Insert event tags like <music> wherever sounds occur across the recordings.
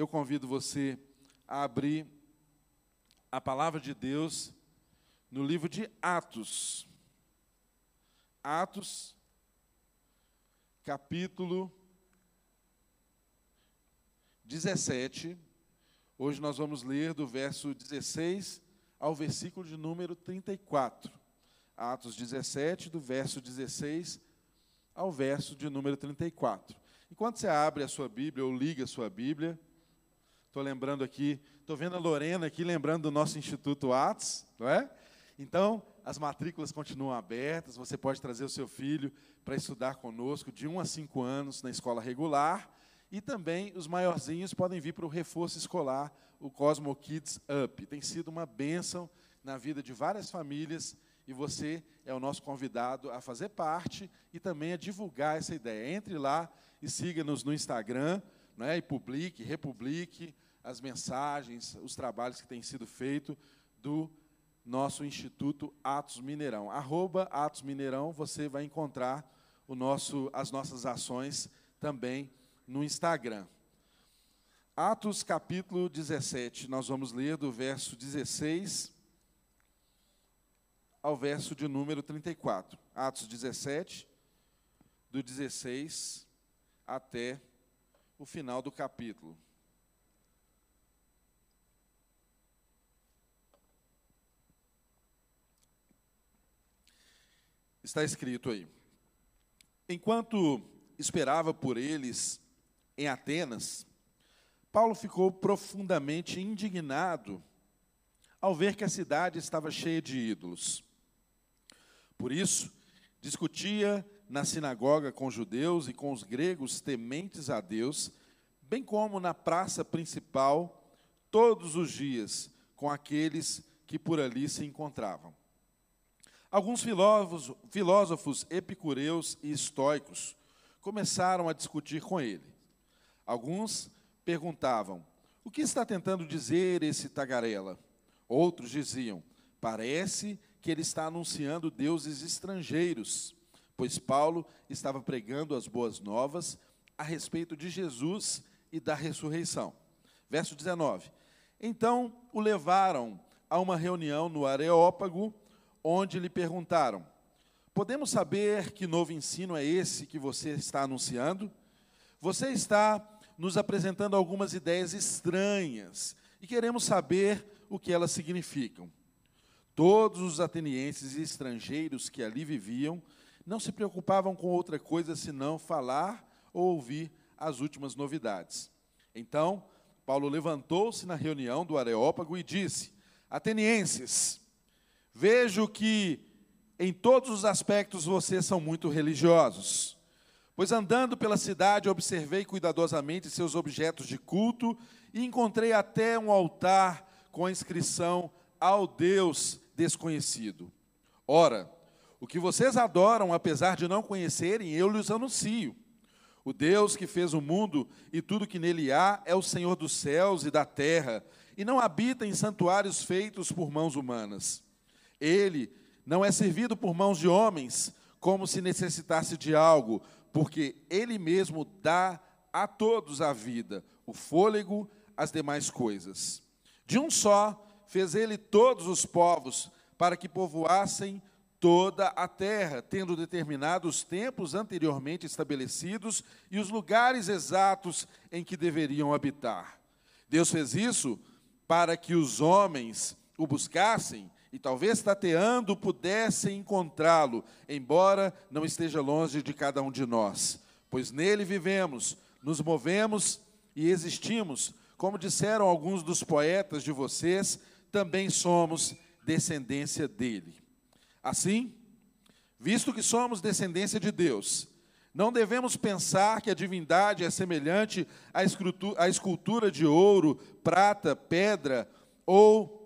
eu convido você a abrir a palavra de Deus no livro de Atos. Atos, capítulo 17. Hoje nós vamos ler do verso 16 ao versículo de número 34. Atos 17, do verso 16 ao verso de número 34. Enquanto você abre a sua Bíblia ou liga a sua Bíblia, estou lembrando aqui, estou vendo a Lorena aqui lembrando do nosso Instituto Atos, não é? Então, as matrículas continuam abertas, você pode trazer o seu filho para estudar conosco de 1 a 5 anos na escola regular, e também os maiorzinhos podem vir para o reforço escolar, o Cosmo Kids Up. Tem sido uma bênção na vida de várias famílias e você é o nosso convidado a fazer parte e também a divulgar essa ideia. Entre lá e siga-nos no Instagram, né, e publique, republique as mensagens, os trabalhos que têm sido feitos do nosso Instituto Atos Mineirão. Arroba Atos Mineirão, você vai encontrar o nosso, as nossas ações também no Instagram. Atos capítulo 17, nós vamos ler do verso 16 ao verso de número 34. Atos 17, do 16 até o final do capítulo. Está escrito aí. Enquanto esperava por eles em Atenas, Paulo ficou profundamente indignado ao ver que a cidade estava cheia de ídolos. Por isso, discutia na sinagoga com judeus e com os gregos tementes a Deus, bem como na praça principal, todos os dias, com aqueles que por ali se encontravam. Alguns filósofos, filósofos epicureus e estoicos começaram a discutir com ele. Alguns perguntavam: O que está tentando dizer esse tagarela? Outros diziam: Parece que ele está anunciando deuses estrangeiros, pois Paulo estava pregando as boas novas a respeito de Jesus e da ressurreição. Verso 19. Então o levaram a uma reunião no Areópago, onde lhe perguntaram: Podemos saber que novo ensino é esse que você está anunciando? Você está nos apresentando algumas ideias estranhas e queremos saber o que elas significam. Todos os atenienses e estrangeiros que ali viviam não se preocupavam com outra coisa senão falar ou ouvir as últimas novidades. Então, Paulo levantou-se na reunião do Areópago e disse: Atenienses, vejo que em todos os aspectos vocês são muito religiosos. Pois andando pela cidade, observei cuidadosamente seus objetos de culto e encontrei até um altar com a inscrição ao Deus desconhecido. Ora, o que vocês adoram, apesar de não conhecerem, eu lhes anuncio. O Deus que fez o mundo e tudo que nele há é o Senhor dos céus e da terra, e não habita em santuários feitos por mãos humanas. Ele não é servido por mãos de homens, como se necessitasse de algo, porque ele mesmo dá a todos a vida, o fôlego, as demais coisas. De um só fez ele todos os povos para que povoassem toda a terra, tendo determinado os tempos anteriormente estabelecidos e os lugares exatos em que deveriam habitar. Deus fez isso para que os homens o buscassem e talvez tateando pudessem encontrá-lo, embora não esteja longe de cada um de nós, pois nele vivemos, nos movemos e existimos, como disseram alguns dos poetas de vocês, também somos descendência dele. Assim, visto que somos descendência de Deus, não devemos pensar que a divindade é semelhante à escultura de ouro, prata, pedra ou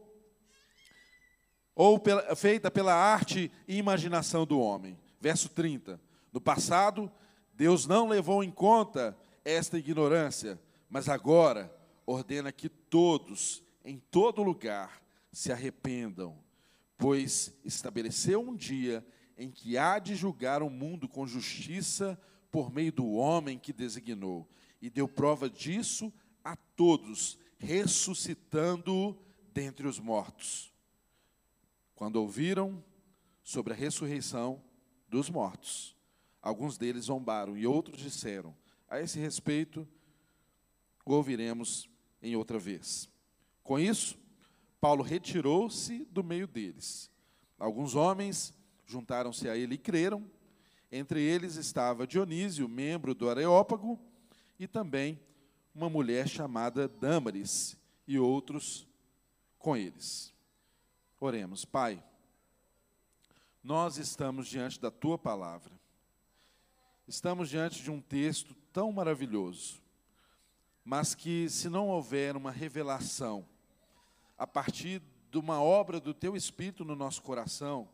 ou pela, feita pela arte e imaginação do homem. Verso 30. No passado, Deus não levou em conta esta ignorância, mas agora ordena que todos em todo lugar se arrependam, pois estabeleceu um dia em que há de julgar o mundo com justiça por meio do homem que designou, e deu prova disso a todos, ressuscitando dentre os mortos. Quando ouviram sobre a ressurreição dos mortos, alguns deles zombaram e outros disseram: A esse respeito, o ouviremos em outra vez. Com isso, Paulo retirou-se do meio deles. Alguns homens juntaram-se a ele e creram. Entre eles estava Dionísio, membro do Areópago, e também uma mulher chamada Dâmaris, e outros com eles. Oremos, Pai, nós estamos diante da tua palavra, estamos diante de um texto tão maravilhoso, mas que, se não houver uma revelação a partir de uma obra do teu Espírito no nosso coração,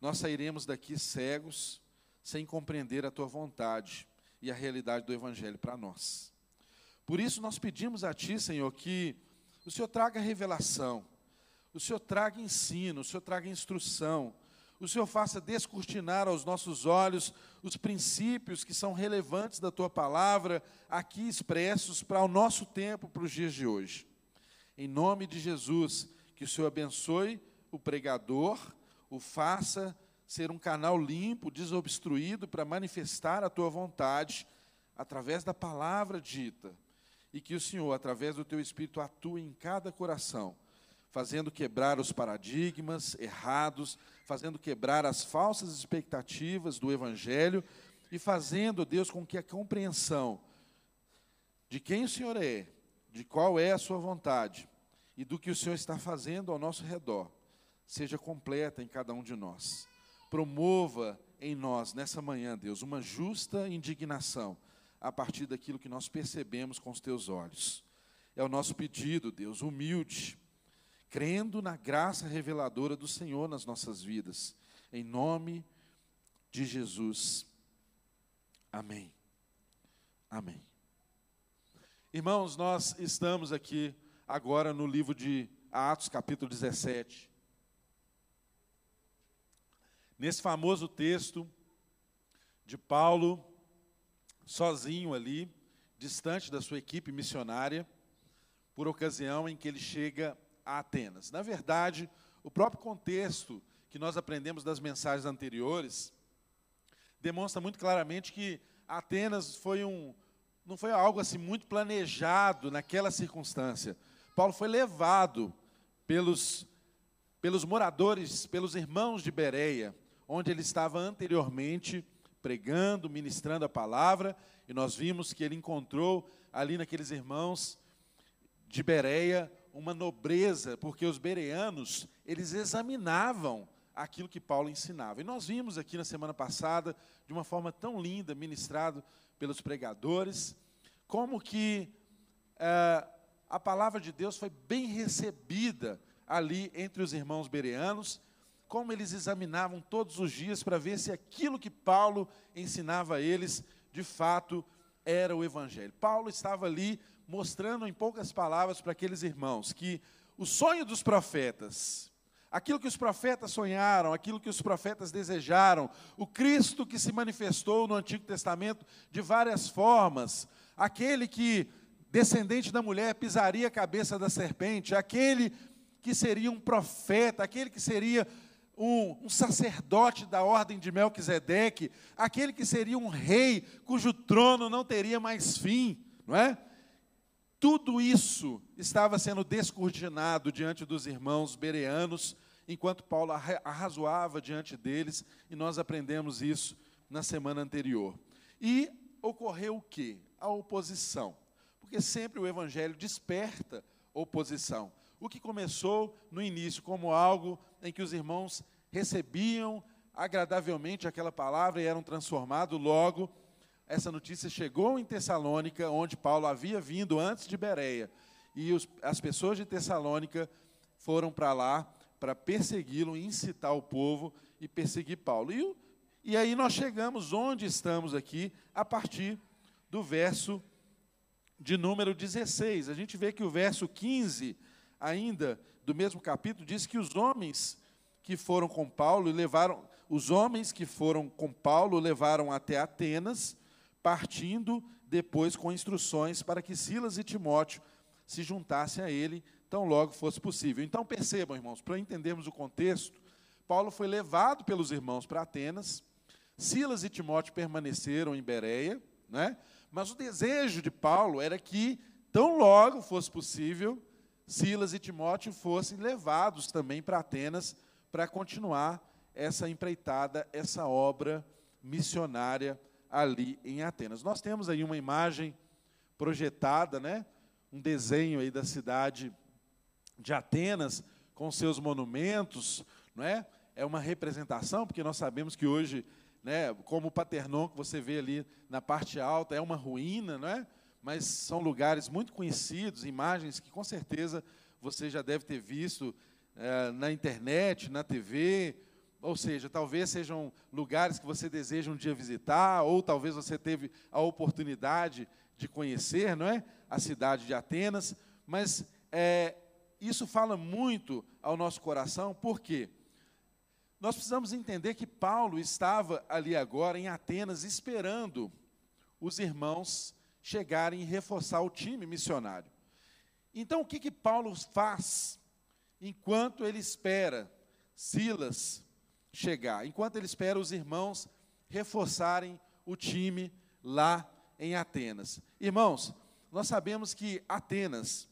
nós sairemos daqui cegos, sem compreender a tua vontade e a realidade do Evangelho para nós. Por isso, nós pedimos a Ti, Senhor, que o Senhor traga revelação, o Senhor traga ensino, o Senhor traga instrução, o Senhor faça descortinar aos nossos olhos os princípios que são relevantes da Tua palavra, aqui expressos para o nosso tempo, para os dias de hoje. Em nome de Jesus, que o Senhor abençoe o pregador, o faça ser um canal limpo, desobstruído para manifestar a tua vontade através da palavra dita. E que o Senhor, através do teu espírito, atue em cada coração, fazendo quebrar os paradigmas errados, fazendo quebrar as falsas expectativas do evangelho e fazendo, Deus, com que a compreensão de quem o Senhor é, de qual é a sua vontade e do que o Senhor está fazendo ao nosso redor, seja completa em cada um de nós. Promova em nós, nessa manhã, Deus, uma justa indignação a partir daquilo que nós percebemos com os teus olhos. É o nosso pedido, Deus, humilde, crendo na graça reveladora do Senhor nas nossas vidas. Em nome de Jesus. Amém. Amém. Irmãos, nós estamos aqui agora no livro de Atos, capítulo 17. Nesse famoso texto de Paulo, sozinho ali, distante da sua equipe missionária, por ocasião em que ele chega a Atenas. Na verdade, o próprio contexto que nós aprendemos das mensagens anteriores demonstra muito claramente que Atenas foi um não foi algo assim muito planejado naquela circunstância. Paulo foi levado pelos pelos moradores, pelos irmãos de Bereia, onde ele estava anteriormente pregando, ministrando a palavra, e nós vimos que ele encontrou ali naqueles irmãos de Bereia uma nobreza, porque os bereanos, eles examinavam aquilo que Paulo ensinava. E nós vimos aqui na semana passada, de uma forma tão linda, ministrado pelos pregadores, como que é, a palavra de Deus foi bem recebida ali entre os irmãos bereanos, como eles examinavam todos os dias para ver se aquilo que Paulo ensinava a eles, de fato, era o Evangelho. Paulo estava ali mostrando em poucas palavras para aqueles irmãos que o sonho dos profetas, aquilo que os profetas sonharam, aquilo que os profetas desejaram, o Cristo que se manifestou no Antigo Testamento de várias formas, aquele que, descendente da mulher, pisaria a cabeça da serpente, aquele que seria um profeta, aquele que seria um, um, sacerdote da ordem de Melquisedeque, aquele que seria um rei cujo trono não teria mais fim, não é? Tudo isso estava sendo descortinado diante dos irmãos bereanos, enquanto Paulo arrazoava diante deles, e nós aprendemos isso na semana anterior. E ocorreu o quê? A oposição. Porque sempre o evangelho desperta oposição. O que começou no início como algo em que os irmãos recebiam agradavelmente aquela palavra e eram transformados, logo essa notícia chegou em Tessalônica, onde Paulo havia vindo antes de Bereia. E os, as pessoas de Tessalônica foram para lá para persegui-lo, incitar o povo e perseguir Paulo. E, e aí nós chegamos onde estamos aqui, a partir do verso de número 16. A gente vê que o verso 15 ainda do mesmo capítulo, diz que os homens que foram com Paulo levaram, os homens que foram com Paulo levaram até Atenas, partindo depois com instruções para que Silas e Timóteo se juntassem a ele tão logo fosse possível. Então percebam, irmãos, para entendermos o contexto, Paulo foi levado pelos irmãos para Atenas, Silas e Timóteo permaneceram em Bereia, né? mas o desejo de Paulo era que, tão logo fosse possível, Silas e Timóteo fossem levados também para Atenas para continuar essa empreitada, essa obra missionária ali em Atenas. Nós temos aí uma imagem projetada, né? um desenho aí da cidade de Atenas com seus monumentos, não é? É uma representação, porque nós sabemos que hoje, né, como o Paternon que você vê ali na parte alta, é uma ruína, não é? Mas são lugares muito conhecidos, imagens que com certeza você já deve ter visto é, na internet, na TV, ou seja, talvez sejam lugares que você deseja um dia visitar, ou talvez você teve a oportunidade de conhecer, não é? A cidade de Atenas, mas é, isso fala muito ao nosso coração, por quê? Nós precisamos entender que Paulo estava ali agora em Atenas esperando os irmãos chegarem e reforçar o time missionário. Então, o que, que Paulo faz enquanto ele espera Silas chegar, enquanto ele espera os irmãos reforçarem o time lá em Atenas? Irmãos, nós sabemos que Atenas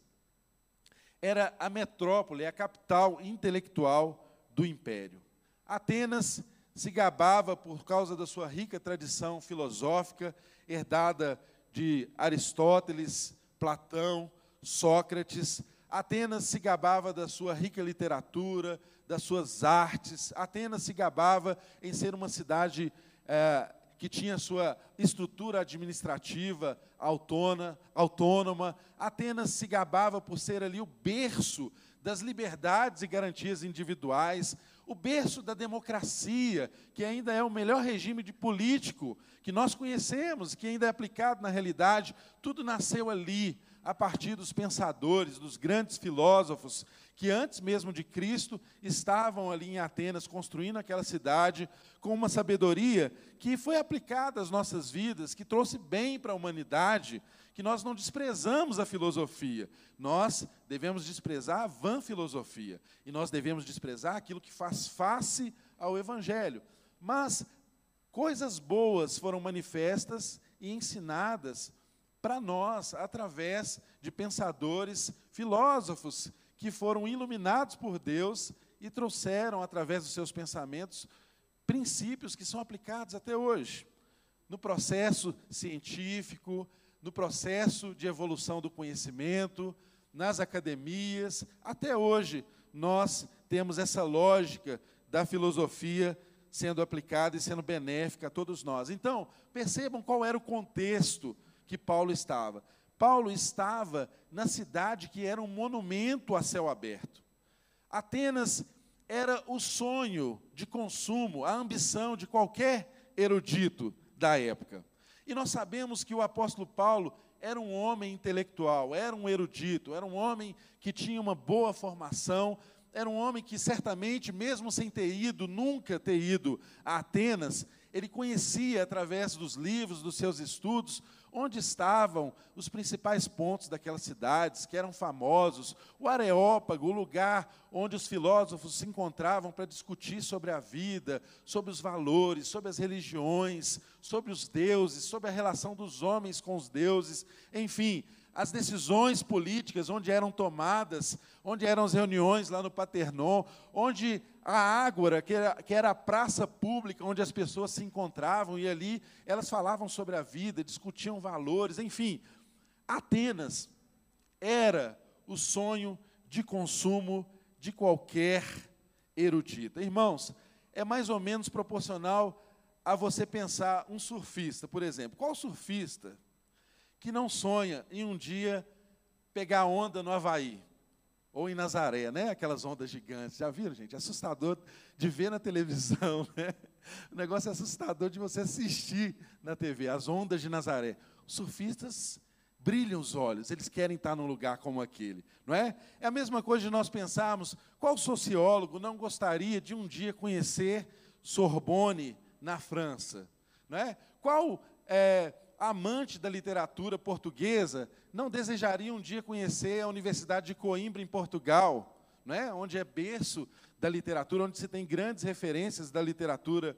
era a metrópole, a capital intelectual do império. Atenas se gabava por causa da sua rica tradição filosófica, herdada de Aristóteles, Platão, Sócrates. Atenas se gabava da sua rica literatura, das suas artes. Atenas se gabava em ser uma cidade é, que tinha sua estrutura administrativa autônoma, autônoma. Atenas se gabava por ser ali o berço das liberdades e garantias individuais, o berço da democracia, que ainda é o melhor regime de político que nós conhecemos, que ainda é aplicado na realidade, tudo nasceu ali, a partir dos pensadores, dos grandes filósofos, que antes mesmo de Cristo estavam ali em Atenas, construindo aquela cidade, com uma sabedoria que foi aplicada às nossas vidas, que trouxe bem para a humanidade, que nós não desprezamos a filosofia, nós devemos desprezar a vã filosofia, e nós devemos desprezar aquilo que faz face ao Evangelho. Mas coisas boas foram manifestas e ensinadas para nós através de pensadores, filósofos, que foram iluminados por Deus e trouxeram, através dos seus pensamentos, princípios que são aplicados até hoje, no processo científico, no processo de evolução do conhecimento, nas academias, até hoje nós temos essa lógica da filosofia sendo aplicada e sendo benéfica a todos nós. Então, percebam qual era o contexto que Paulo estava. Paulo estava na cidade que era um monumento a céu aberto. Atenas era o sonho de consumo, a ambição de qualquer erudito da época. E nós sabemos que o apóstolo Paulo era um homem intelectual, era um erudito, era um homem que tinha uma boa formação, era um homem que certamente, mesmo sem ter ido, nunca ter ido a Atenas, ele conhecia através dos livros, dos seus estudos, onde estavam os principais pontos daquelas cidades que eram famosos, o Areópago, o lugar onde os filósofos se encontravam para discutir sobre a vida, sobre os valores, sobre as religiões, sobre os deuses, sobre a relação dos homens com os deuses, enfim, as decisões políticas, onde eram tomadas, onde eram as reuniões lá no Paternon, onde a Ágora, que era, que era a praça pública onde as pessoas se encontravam, e ali elas falavam sobre a vida, discutiam valores, enfim. Atenas era o sonho de consumo de qualquer erudita. Irmãos, é mais ou menos proporcional a você pensar um surfista, por exemplo. Qual surfista que não sonha em um dia pegar onda no Havaí? Ou em Nazaré, né? Aquelas ondas gigantes. Já viram, gente? Assustador de ver na televisão, <laughs> né? O negócio é assustador de você assistir na TV, as ondas de Nazaré. Os surfistas brilham os olhos, eles querem estar num lugar como aquele, não é? É a mesma coisa de nós pensarmos, qual sociólogo não gostaria de um dia conhecer Sorbonne na França, não é? Qual é, amante da literatura portuguesa, não desejaria um dia conhecer a Universidade de Coimbra, em Portugal, né? onde é berço da literatura, onde se tem grandes referências da literatura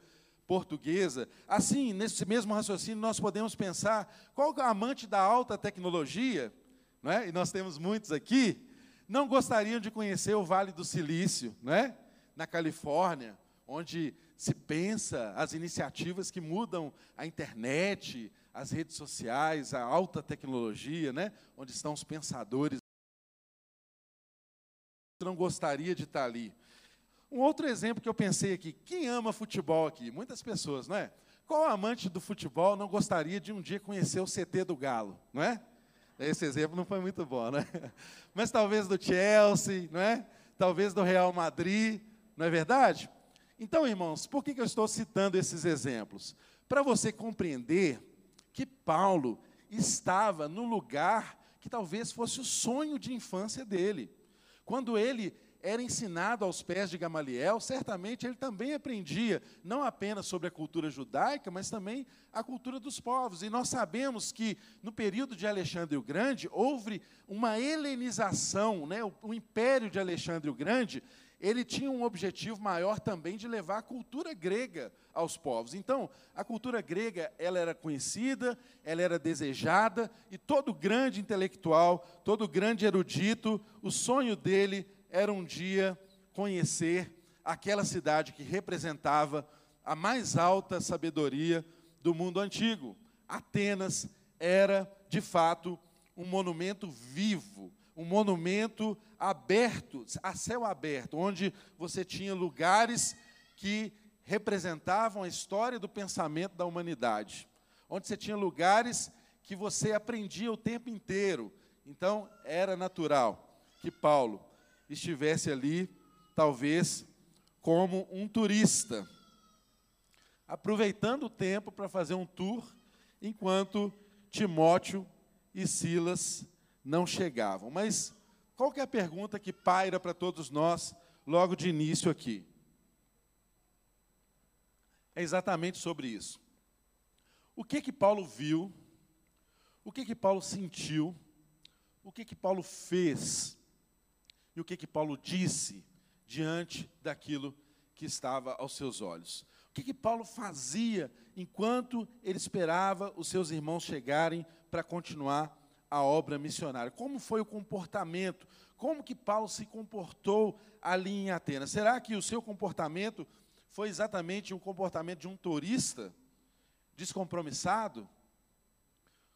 portuguesa. Assim, nesse mesmo raciocínio, nós podemos pensar qual é amante da alta tecnologia, né? e nós temos muitos aqui, não gostariam de conhecer o Vale do Silício, né? na Califórnia, onde se pensa as iniciativas que mudam a internet, as redes sociais, a alta tecnologia, né? onde estão os pensadores. Não gostaria de estar ali. Um outro exemplo que eu pensei aqui: quem ama futebol aqui? Muitas pessoas, não é? Qual amante do futebol não gostaria de um dia conhecer o CT do Galo, não é? Esse exemplo não foi muito bom, né? <laughs> Mas talvez do Chelsea, não é? Talvez do Real Madrid, não é verdade? Então, irmãos, por que eu estou citando esses exemplos? Para você compreender que Paulo estava no lugar que talvez fosse o sonho de infância dele. Quando ele era ensinado aos pés de Gamaliel, certamente ele também aprendia não apenas sobre a cultura judaica, mas também a cultura dos povos. E nós sabemos que no período de Alexandre o Grande houve uma helenização, né? o, o império de Alexandre o Grande ele tinha um objetivo maior também de levar a cultura grega aos povos. Então, a cultura grega, ela era conhecida, ela era desejada, e todo grande intelectual, todo grande erudito, o sonho dele era um dia conhecer aquela cidade que representava a mais alta sabedoria do mundo antigo. Atenas era, de fato, um monumento vivo, um monumento aberto, a céu aberto, onde você tinha lugares que representavam a história do pensamento da humanidade, onde você tinha lugares que você aprendia o tempo inteiro. Então, era natural que Paulo estivesse ali, talvez como um turista, aproveitando o tempo para fazer um tour, enquanto Timóteo e Silas não chegavam. Mas qual é a pergunta que paira para todos nós logo de início aqui? É exatamente sobre isso. O que que Paulo viu? O que que Paulo sentiu? O que que Paulo fez? E o que que Paulo disse diante daquilo que estava aos seus olhos? O que que Paulo fazia enquanto ele esperava os seus irmãos chegarem para continuar a obra missionária. Como foi o comportamento? Como que Paulo se comportou ali em Atenas? Será que o seu comportamento foi exatamente o comportamento de um turista descompromissado?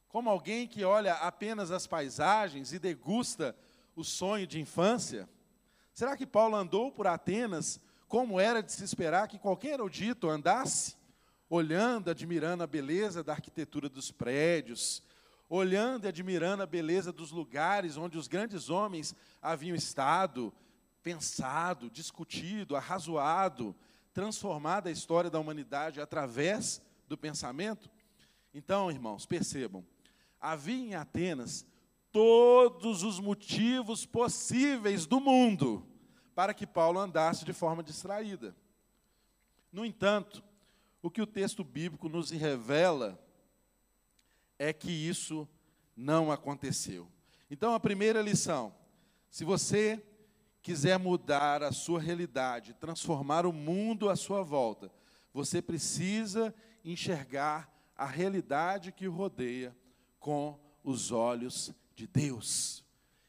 Como alguém que olha apenas as paisagens e degusta o sonho de infância? Será que Paulo andou por Atenas como era de se esperar que qualquer erudito andasse, olhando, admirando a beleza da arquitetura dos prédios, olhando e admirando a beleza dos lugares onde os grandes homens haviam estado, pensado, discutido, arrazoado, transformado a história da humanidade através do pensamento? Então, irmãos, percebam, havia em Atenas todos os motivos possíveis do mundo para que Paulo andasse de forma distraída. No entanto, o que o texto bíblico nos revela é que isso não aconteceu. Então, a primeira lição: se você quiser mudar a sua realidade, transformar o mundo à sua volta, você precisa enxergar a realidade que o rodeia com os olhos de Deus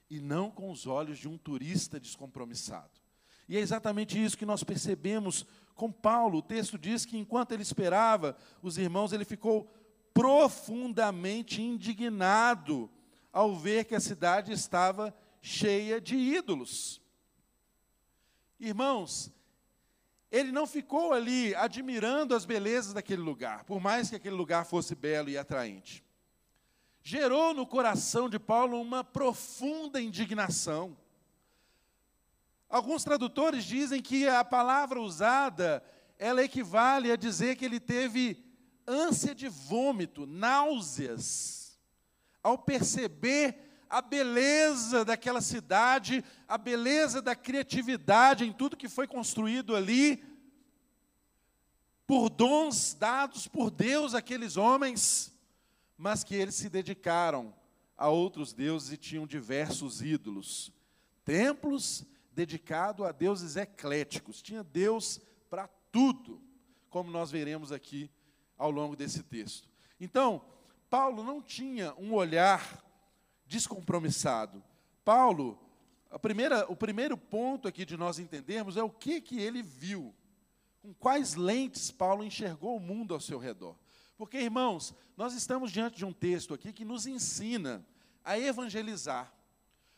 e não com os olhos de um turista descompromissado. E é exatamente isso que nós percebemos com Paulo. O texto diz que enquanto ele esperava os irmãos, ele ficou profundamente indignado ao ver que a cidade estava cheia de ídolos. Irmãos, ele não ficou ali admirando as belezas daquele lugar, por mais que aquele lugar fosse belo e atraente. Gerou no coração de Paulo uma profunda indignação. Alguns tradutores dizem que a palavra usada, ela equivale a dizer que ele teve ânsia de vômito, náuseas, ao perceber a beleza daquela cidade, a beleza da criatividade em tudo que foi construído ali, por dons dados por Deus àqueles homens, mas que eles se dedicaram a outros deuses e tinham diversos ídolos. Templos dedicados a deuses ecléticos, tinha Deus para tudo, como nós veremos aqui ao longo desse texto. Então, Paulo não tinha um olhar descompromissado. Paulo, primeira, o primeiro ponto aqui de nós entendermos é o que, que ele viu, com quais lentes Paulo enxergou o mundo ao seu redor. Porque, irmãos, nós estamos diante de um texto aqui que nos ensina a evangelizar.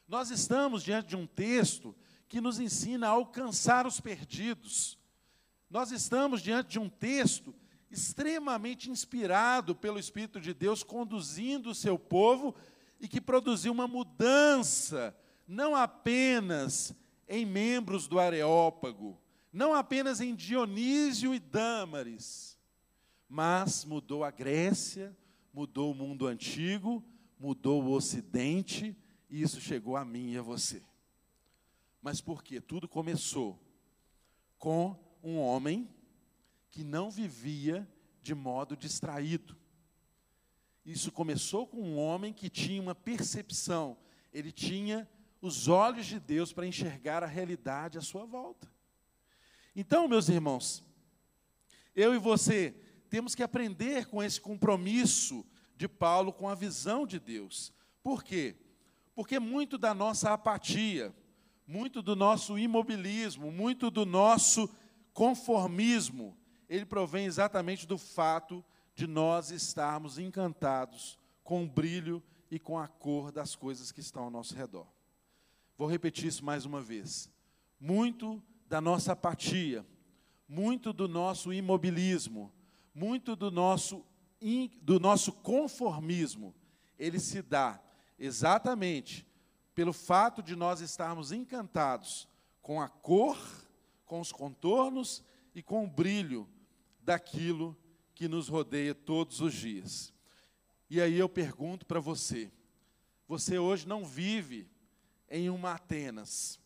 Nós estamos diante de um texto que nos ensina a alcançar os perdidos. Nós estamos diante de um texto extremamente inspirado pelo Espírito de Deus, conduzindo o seu povo e que produziu uma mudança, não apenas em membros do Areópago, não apenas em Dionísio e Dâmaris, mas mudou a Grécia, mudou o mundo antigo, mudou o Ocidente, e isso chegou a mim e a você. Mas por quê? Tudo começou com um homem que não vivia de modo distraído. Isso começou com um homem que tinha uma percepção, ele tinha os olhos de Deus para enxergar a realidade à sua volta. Então, meus irmãos, eu e você temos que aprender com esse compromisso de Paulo com a visão de Deus. Por quê? Porque muito da nossa apatia, muito do nosso imobilismo, muito do nosso conformismo, ele provém exatamente do fato de nós estarmos encantados com o brilho e com a cor das coisas que estão ao nosso redor. Vou repetir isso mais uma vez. Muito da nossa apatia, muito do nosso imobilismo, muito do nosso, do nosso conformismo, ele se dá exatamente pelo fato de nós estarmos encantados com a cor, com os contornos e com o brilho daquilo que nos rodeia todos os dias. E aí eu pergunto para você: você hoje não vive em uma Atenas,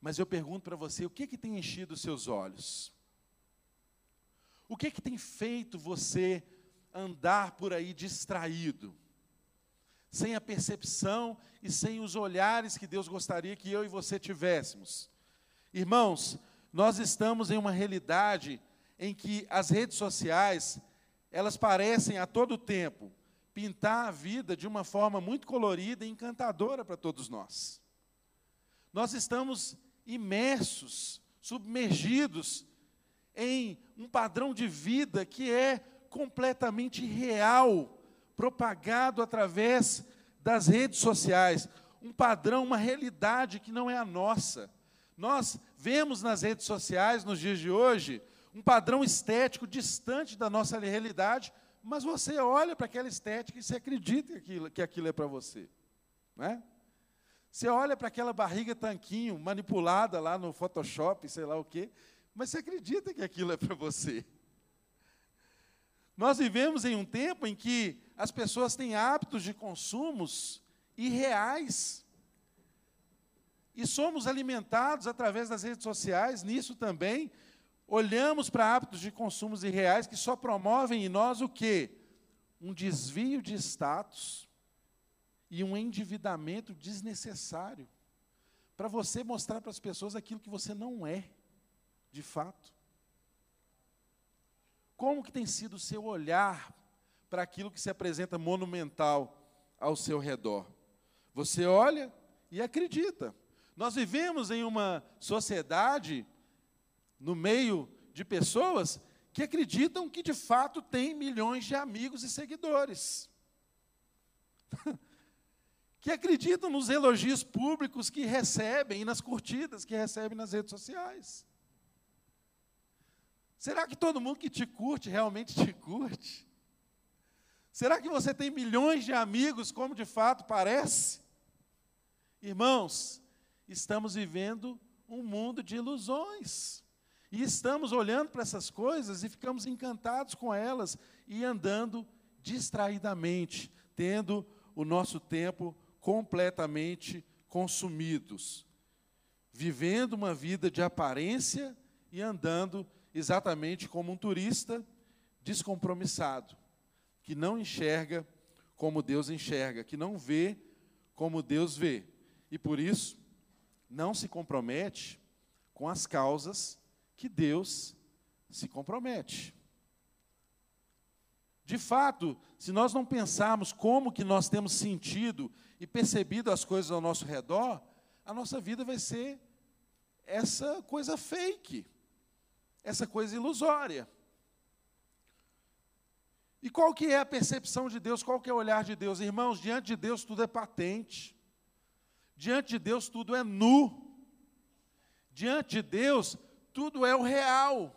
mas eu pergunto para você: o que, que tem enchido os seus olhos? O que, que tem feito você andar por aí distraído? Sem a percepção e sem os olhares que Deus gostaria que eu e você tivéssemos. Irmãos, nós estamos em uma realidade em que as redes sociais, elas parecem a todo tempo pintar a vida de uma forma muito colorida e encantadora para todos nós. Nós estamos imersos, submergidos em um padrão de vida que é completamente real, propagado através das redes sociais, um padrão, uma realidade que não é a nossa. Nós vemos nas redes sociais, nos dias de hoje, um padrão estético distante da nossa realidade, mas você olha para aquela estética e você acredita que aquilo, que aquilo é para você. Não é? Você olha para aquela barriga tanquinho manipulada lá no Photoshop, sei lá o quê, mas você acredita que aquilo é para você. Nós vivemos em um tempo em que as pessoas têm hábitos de consumos irreais. E somos alimentados através das redes sociais nisso também, olhamos para hábitos de consumos irreais que só promovem em nós o quê? Um desvio de status e um endividamento desnecessário para você mostrar para as pessoas aquilo que você não é, de fato. Como que tem sido o seu olhar para aquilo que se apresenta monumental ao seu redor? Você olha e acredita. Nós vivemos em uma sociedade no meio de pessoas que acreditam que de fato tem milhões de amigos e seguidores. <laughs> que acreditam nos elogios públicos que recebem e nas curtidas que recebem nas redes sociais. Será que todo mundo que te curte realmente te curte? Será que você tem milhões de amigos, como de fato parece? Irmãos, estamos vivendo um mundo de ilusões. E estamos olhando para essas coisas e ficamos encantados com elas e andando distraidamente, tendo o nosso tempo completamente consumidos, vivendo uma vida de aparência e andando exatamente como um turista descompromissado, que não enxerga como Deus enxerga, que não vê como Deus vê. E por isso, não se compromete com as causas que Deus se compromete. De fato, se nós não pensarmos como que nós temos sentido e percebido as coisas ao nosso redor, a nossa vida vai ser essa coisa fake, essa coisa ilusória. E qual que é a percepção de Deus? Qual que é o olhar de Deus? Irmãos, diante de Deus tudo é patente. Diante de Deus tudo é nu. Diante de Deus tudo é o real.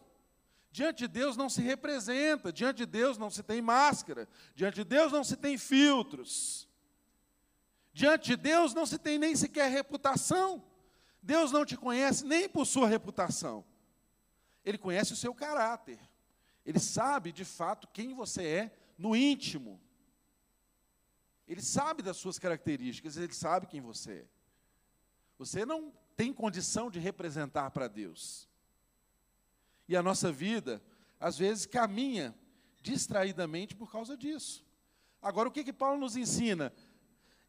Diante de Deus não se representa, diante de Deus não se tem máscara, diante de Deus não se tem filtros. Diante de Deus não se tem nem sequer reputação. Deus não te conhece nem por sua reputação. Ele conhece o seu caráter. Ele sabe de fato quem você é no íntimo. Ele sabe das suas características, ele sabe quem você é. Você não tem condição de representar para Deus. E a nossa vida, às vezes, caminha distraidamente por causa disso. Agora, o que, que Paulo nos ensina?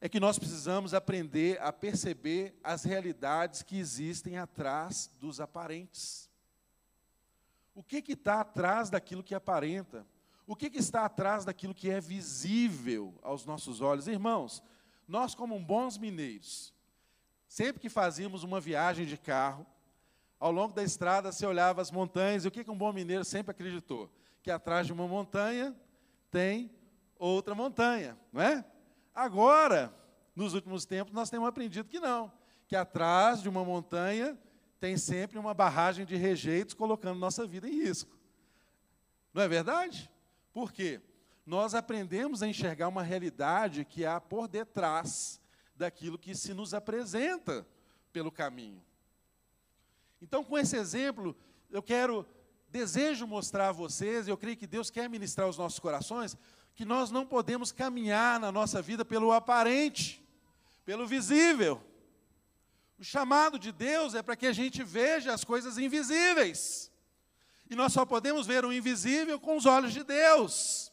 É que nós precisamos aprender a perceber as realidades que existem atrás dos aparentes. O que está atrás daquilo que aparenta? O que, que está atrás daquilo que é visível aos nossos olhos? Irmãos, nós, como bons mineiros, sempre que fazíamos uma viagem de carro, ao longo da estrada você olhava as montanhas, e o que, que um bom mineiro sempre acreditou? Que atrás de uma montanha tem outra montanha, não é? Agora, nos últimos tempos, nós temos aprendido que não, que atrás de uma montanha tem sempre uma barragem de rejeitos colocando nossa vida em risco. Não é verdade? Por quê? Nós aprendemos a enxergar uma realidade que há por detrás daquilo que se nos apresenta pelo caminho. Então, com esse exemplo, eu quero, desejo mostrar a vocês, eu creio que Deus quer ministrar os nossos corações, que nós não podemos caminhar na nossa vida pelo aparente, pelo visível. O chamado de Deus é para que a gente veja as coisas invisíveis. E nós só podemos ver o invisível com os olhos de Deus.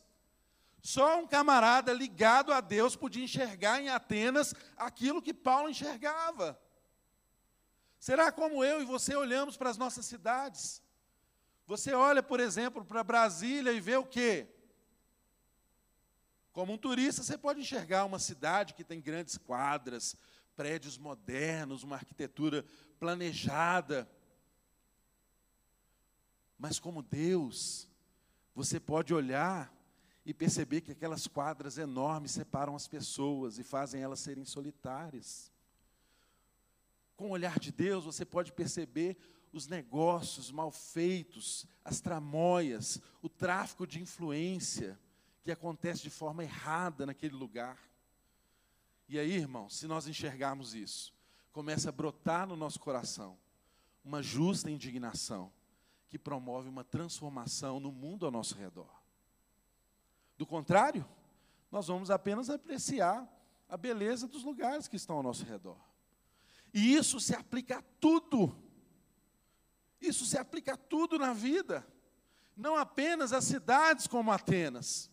Só um camarada ligado a Deus podia enxergar em Atenas aquilo que Paulo enxergava. Será como eu e você olhamos para as nossas cidades? Você olha, por exemplo, para Brasília e vê o quê? Como um turista, você pode enxergar uma cidade que tem grandes quadras, prédios modernos, uma arquitetura planejada. Mas como Deus, você pode olhar e perceber que aquelas quadras enormes separam as pessoas e fazem elas serem solitárias. Com o olhar de Deus, você pode perceber os negócios mal feitos, as tramóias, o tráfico de influência que acontece de forma errada naquele lugar. E aí, irmão, se nós enxergarmos isso, começa a brotar no nosso coração uma justa indignação que promove uma transformação no mundo ao nosso redor. Do contrário, nós vamos apenas apreciar a beleza dos lugares que estão ao nosso redor. E isso se aplica a tudo. Isso se aplica a tudo na vida. Não apenas a cidades como Atenas.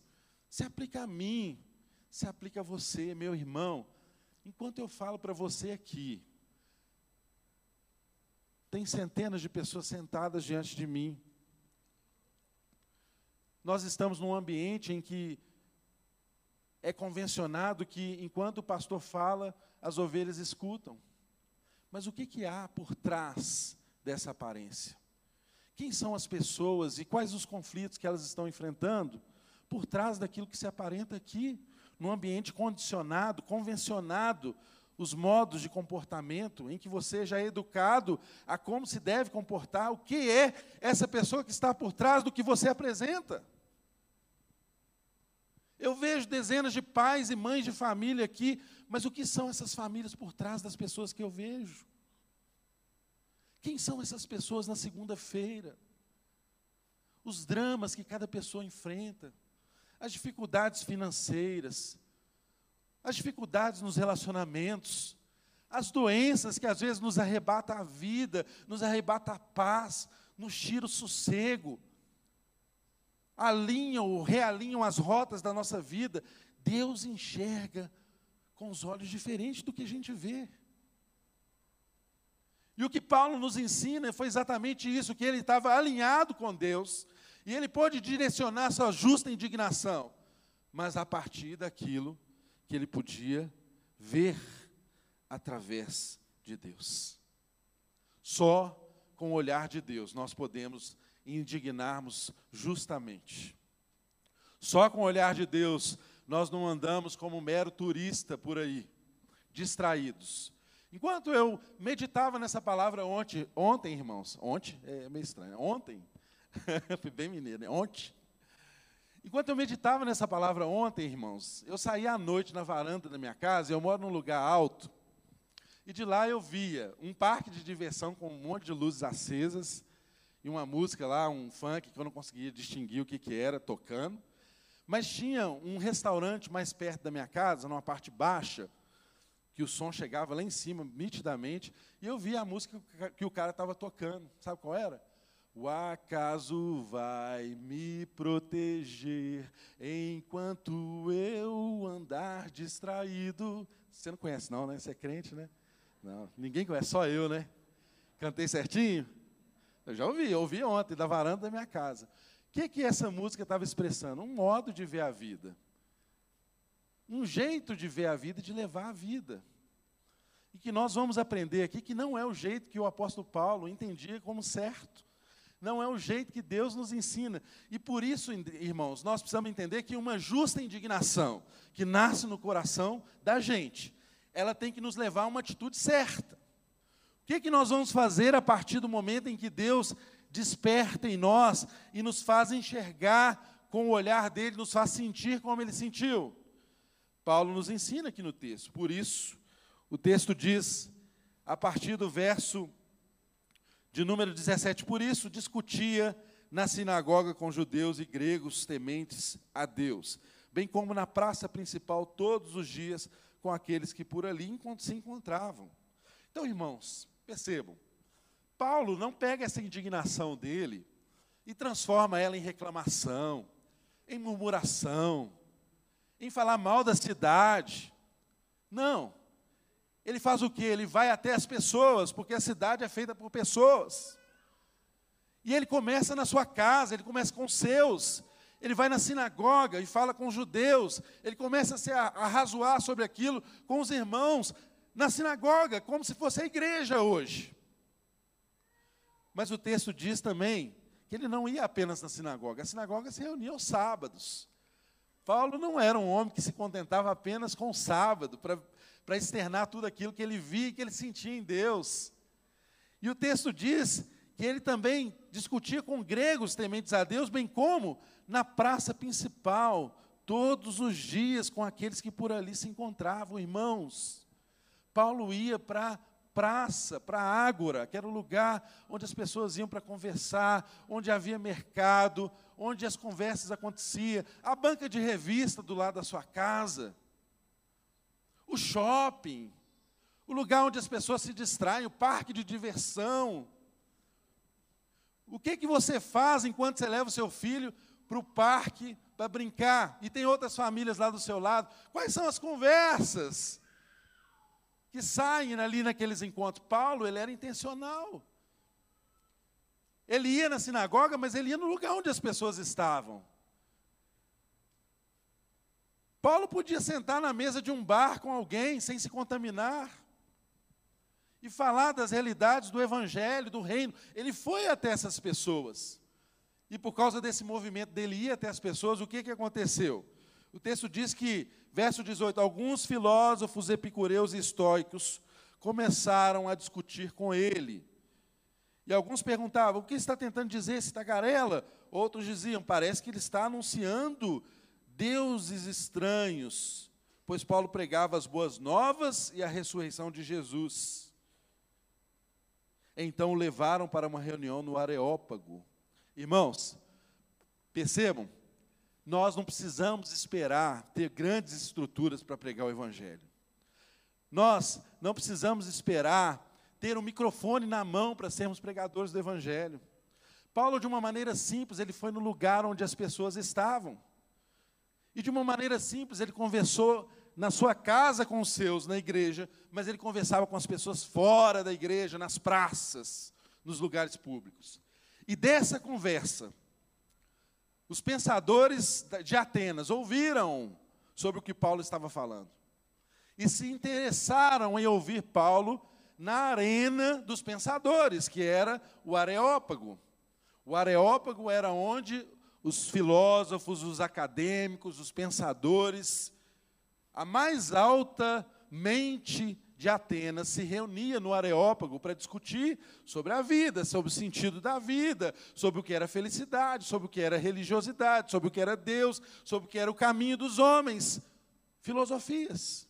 Se aplica a mim, se aplica a você, meu irmão. Enquanto eu falo para você aqui, tem centenas de pessoas sentadas diante de mim. Nós estamos num ambiente em que é convencionado que, enquanto o pastor fala, as ovelhas escutam. Mas o que, que há por trás dessa aparência? Quem são as pessoas e quais os conflitos que elas estão enfrentando por trás daquilo que se aparenta aqui? num ambiente condicionado, convencionado, os modos de comportamento, em que você já é educado a como se deve comportar, o que é essa pessoa que está por trás do que você apresenta. Eu vejo dezenas de pais e mães de família aqui, mas o que são essas famílias por trás das pessoas que eu vejo? Quem são essas pessoas na segunda-feira? Os dramas que cada pessoa enfrenta as dificuldades financeiras, as dificuldades nos relacionamentos, as doenças que às vezes nos arrebata a vida, nos arrebata a paz, nos tira o sossego, alinham ou realinham as rotas da nossa vida. Deus enxerga com os olhos diferentes do que a gente vê. E o que Paulo nos ensina foi exatamente isso, que ele estava alinhado com Deus, e ele pôde direcionar sua justa indignação, mas a partir daquilo que ele podia ver através de Deus. Só com o olhar de Deus nós podemos indignarmos justamente. Só com o olhar de Deus nós não andamos como mero turista por aí, distraídos. Enquanto eu meditava nessa palavra ontem, ontem, irmãos, ontem, é meio estranho, né? ontem, <laughs> fui bem mineiro, né? ontem. Enquanto eu meditava nessa palavra ontem, irmãos, eu saía à noite na varanda da minha casa, eu moro num lugar alto, e de lá eu via um parque de diversão com um monte de luzes acesas, e uma música lá, um funk que eu não conseguia distinguir o que, que era, tocando. Mas tinha um restaurante mais perto da minha casa, numa parte baixa, que o som chegava lá em cima, nitidamente, e eu via a música que o cara estava tocando. Sabe qual era? O acaso vai me proteger enquanto eu andar distraído. Você não conhece, não, né? Você é crente, né? Não, ninguém conhece, só eu, né? Cantei certinho? Eu já ouvi, eu ouvi ontem, da varanda da minha casa que, que essa música estava expressando? Um modo de ver a vida. Um jeito de ver a vida de levar a vida. E que nós vamos aprender aqui que não é o jeito que o apóstolo Paulo entendia como certo. Não é o jeito que Deus nos ensina. E por isso, irmãos, nós precisamos entender que uma justa indignação que nasce no coração da gente, ela tem que nos levar a uma atitude certa. O que, que nós vamos fazer a partir do momento em que Deus desperta em nós e nos faz enxergar com o olhar dele, nos faz sentir como ele sentiu. Paulo nos ensina aqui no texto. Por isso, o texto diz, a partir do verso de número 17, por isso discutia na sinagoga com judeus e gregos tementes a Deus, bem como na praça principal todos os dias com aqueles que por ali se encontravam. Então, irmãos, percebam, Paulo não pega essa indignação dele e transforma ela em reclamação, em murmuração, em falar mal da cidade. Não. Ele faz o que? Ele vai até as pessoas, porque a cidade é feita por pessoas. E ele começa na sua casa, ele começa com os seus. Ele vai na sinagoga e fala com os judeus. Ele começa a se arrazoar sobre aquilo com os irmãos na sinagoga, como se fosse a igreja hoje. Mas o texto diz também que ele não ia apenas na sinagoga, a sinagoga se reunia aos sábados. Paulo não era um homem que se contentava apenas com o sábado, para externar tudo aquilo que ele via e que ele sentia em Deus. E o texto diz que ele também discutia com gregos tementes a Deus, bem como na praça principal, todos os dias com aqueles que por ali se encontravam, irmãos. Paulo ia para praça, para a ágora, que era o lugar onde as pessoas iam para conversar, onde havia mercado, onde as conversas aconteciam, a banca de revista do lado da sua casa, o shopping, o lugar onde as pessoas se distraem, o parque de diversão. O que, que você faz enquanto você leva o seu filho para o parque para brincar e tem outras famílias lá do seu lado? Quais são as conversas? Que saem ali naqueles encontros. Paulo, ele era intencional. Ele ia na sinagoga, mas ele ia no lugar onde as pessoas estavam. Paulo podia sentar na mesa de um bar com alguém sem se contaminar e falar das realidades do evangelho, do reino. Ele foi até essas pessoas. E por causa desse movimento dele ir até as pessoas, o que, que aconteceu? O texto diz que, verso 18, alguns filósofos epicureus e estoicos começaram a discutir com ele. E alguns perguntavam: o que está tentando dizer esse tagarela? Outros diziam: parece que ele está anunciando deuses estranhos, pois Paulo pregava as boas novas e a ressurreição de Jesus. Então o levaram para uma reunião no Areópago. Irmãos, percebam, nós não precisamos esperar ter grandes estruturas para pregar o Evangelho. Nós não precisamos esperar ter um microfone na mão para sermos pregadores do Evangelho. Paulo, de uma maneira simples, ele foi no lugar onde as pessoas estavam. E de uma maneira simples, ele conversou na sua casa com os seus, na igreja, mas ele conversava com as pessoas fora da igreja, nas praças, nos lugares públicos. E dessa conversa, os pensadores de Atenas ouviram sobre o que Paulo estava falando e se interessaram em ouvir Paulo na arena dos pensadores, que era o Areópago. O Areópago era onde os filósofos, os acadêmicos, os pensadores, a mais alta mente de Atenas se reunia no Areópago para discutir sobre a vida, sobre o sentido da vida, sobre o que era felicidade, sobre o que era religiosidade, sobre o que era Deus, sobre o que era o caminho dos homens. Filosofias.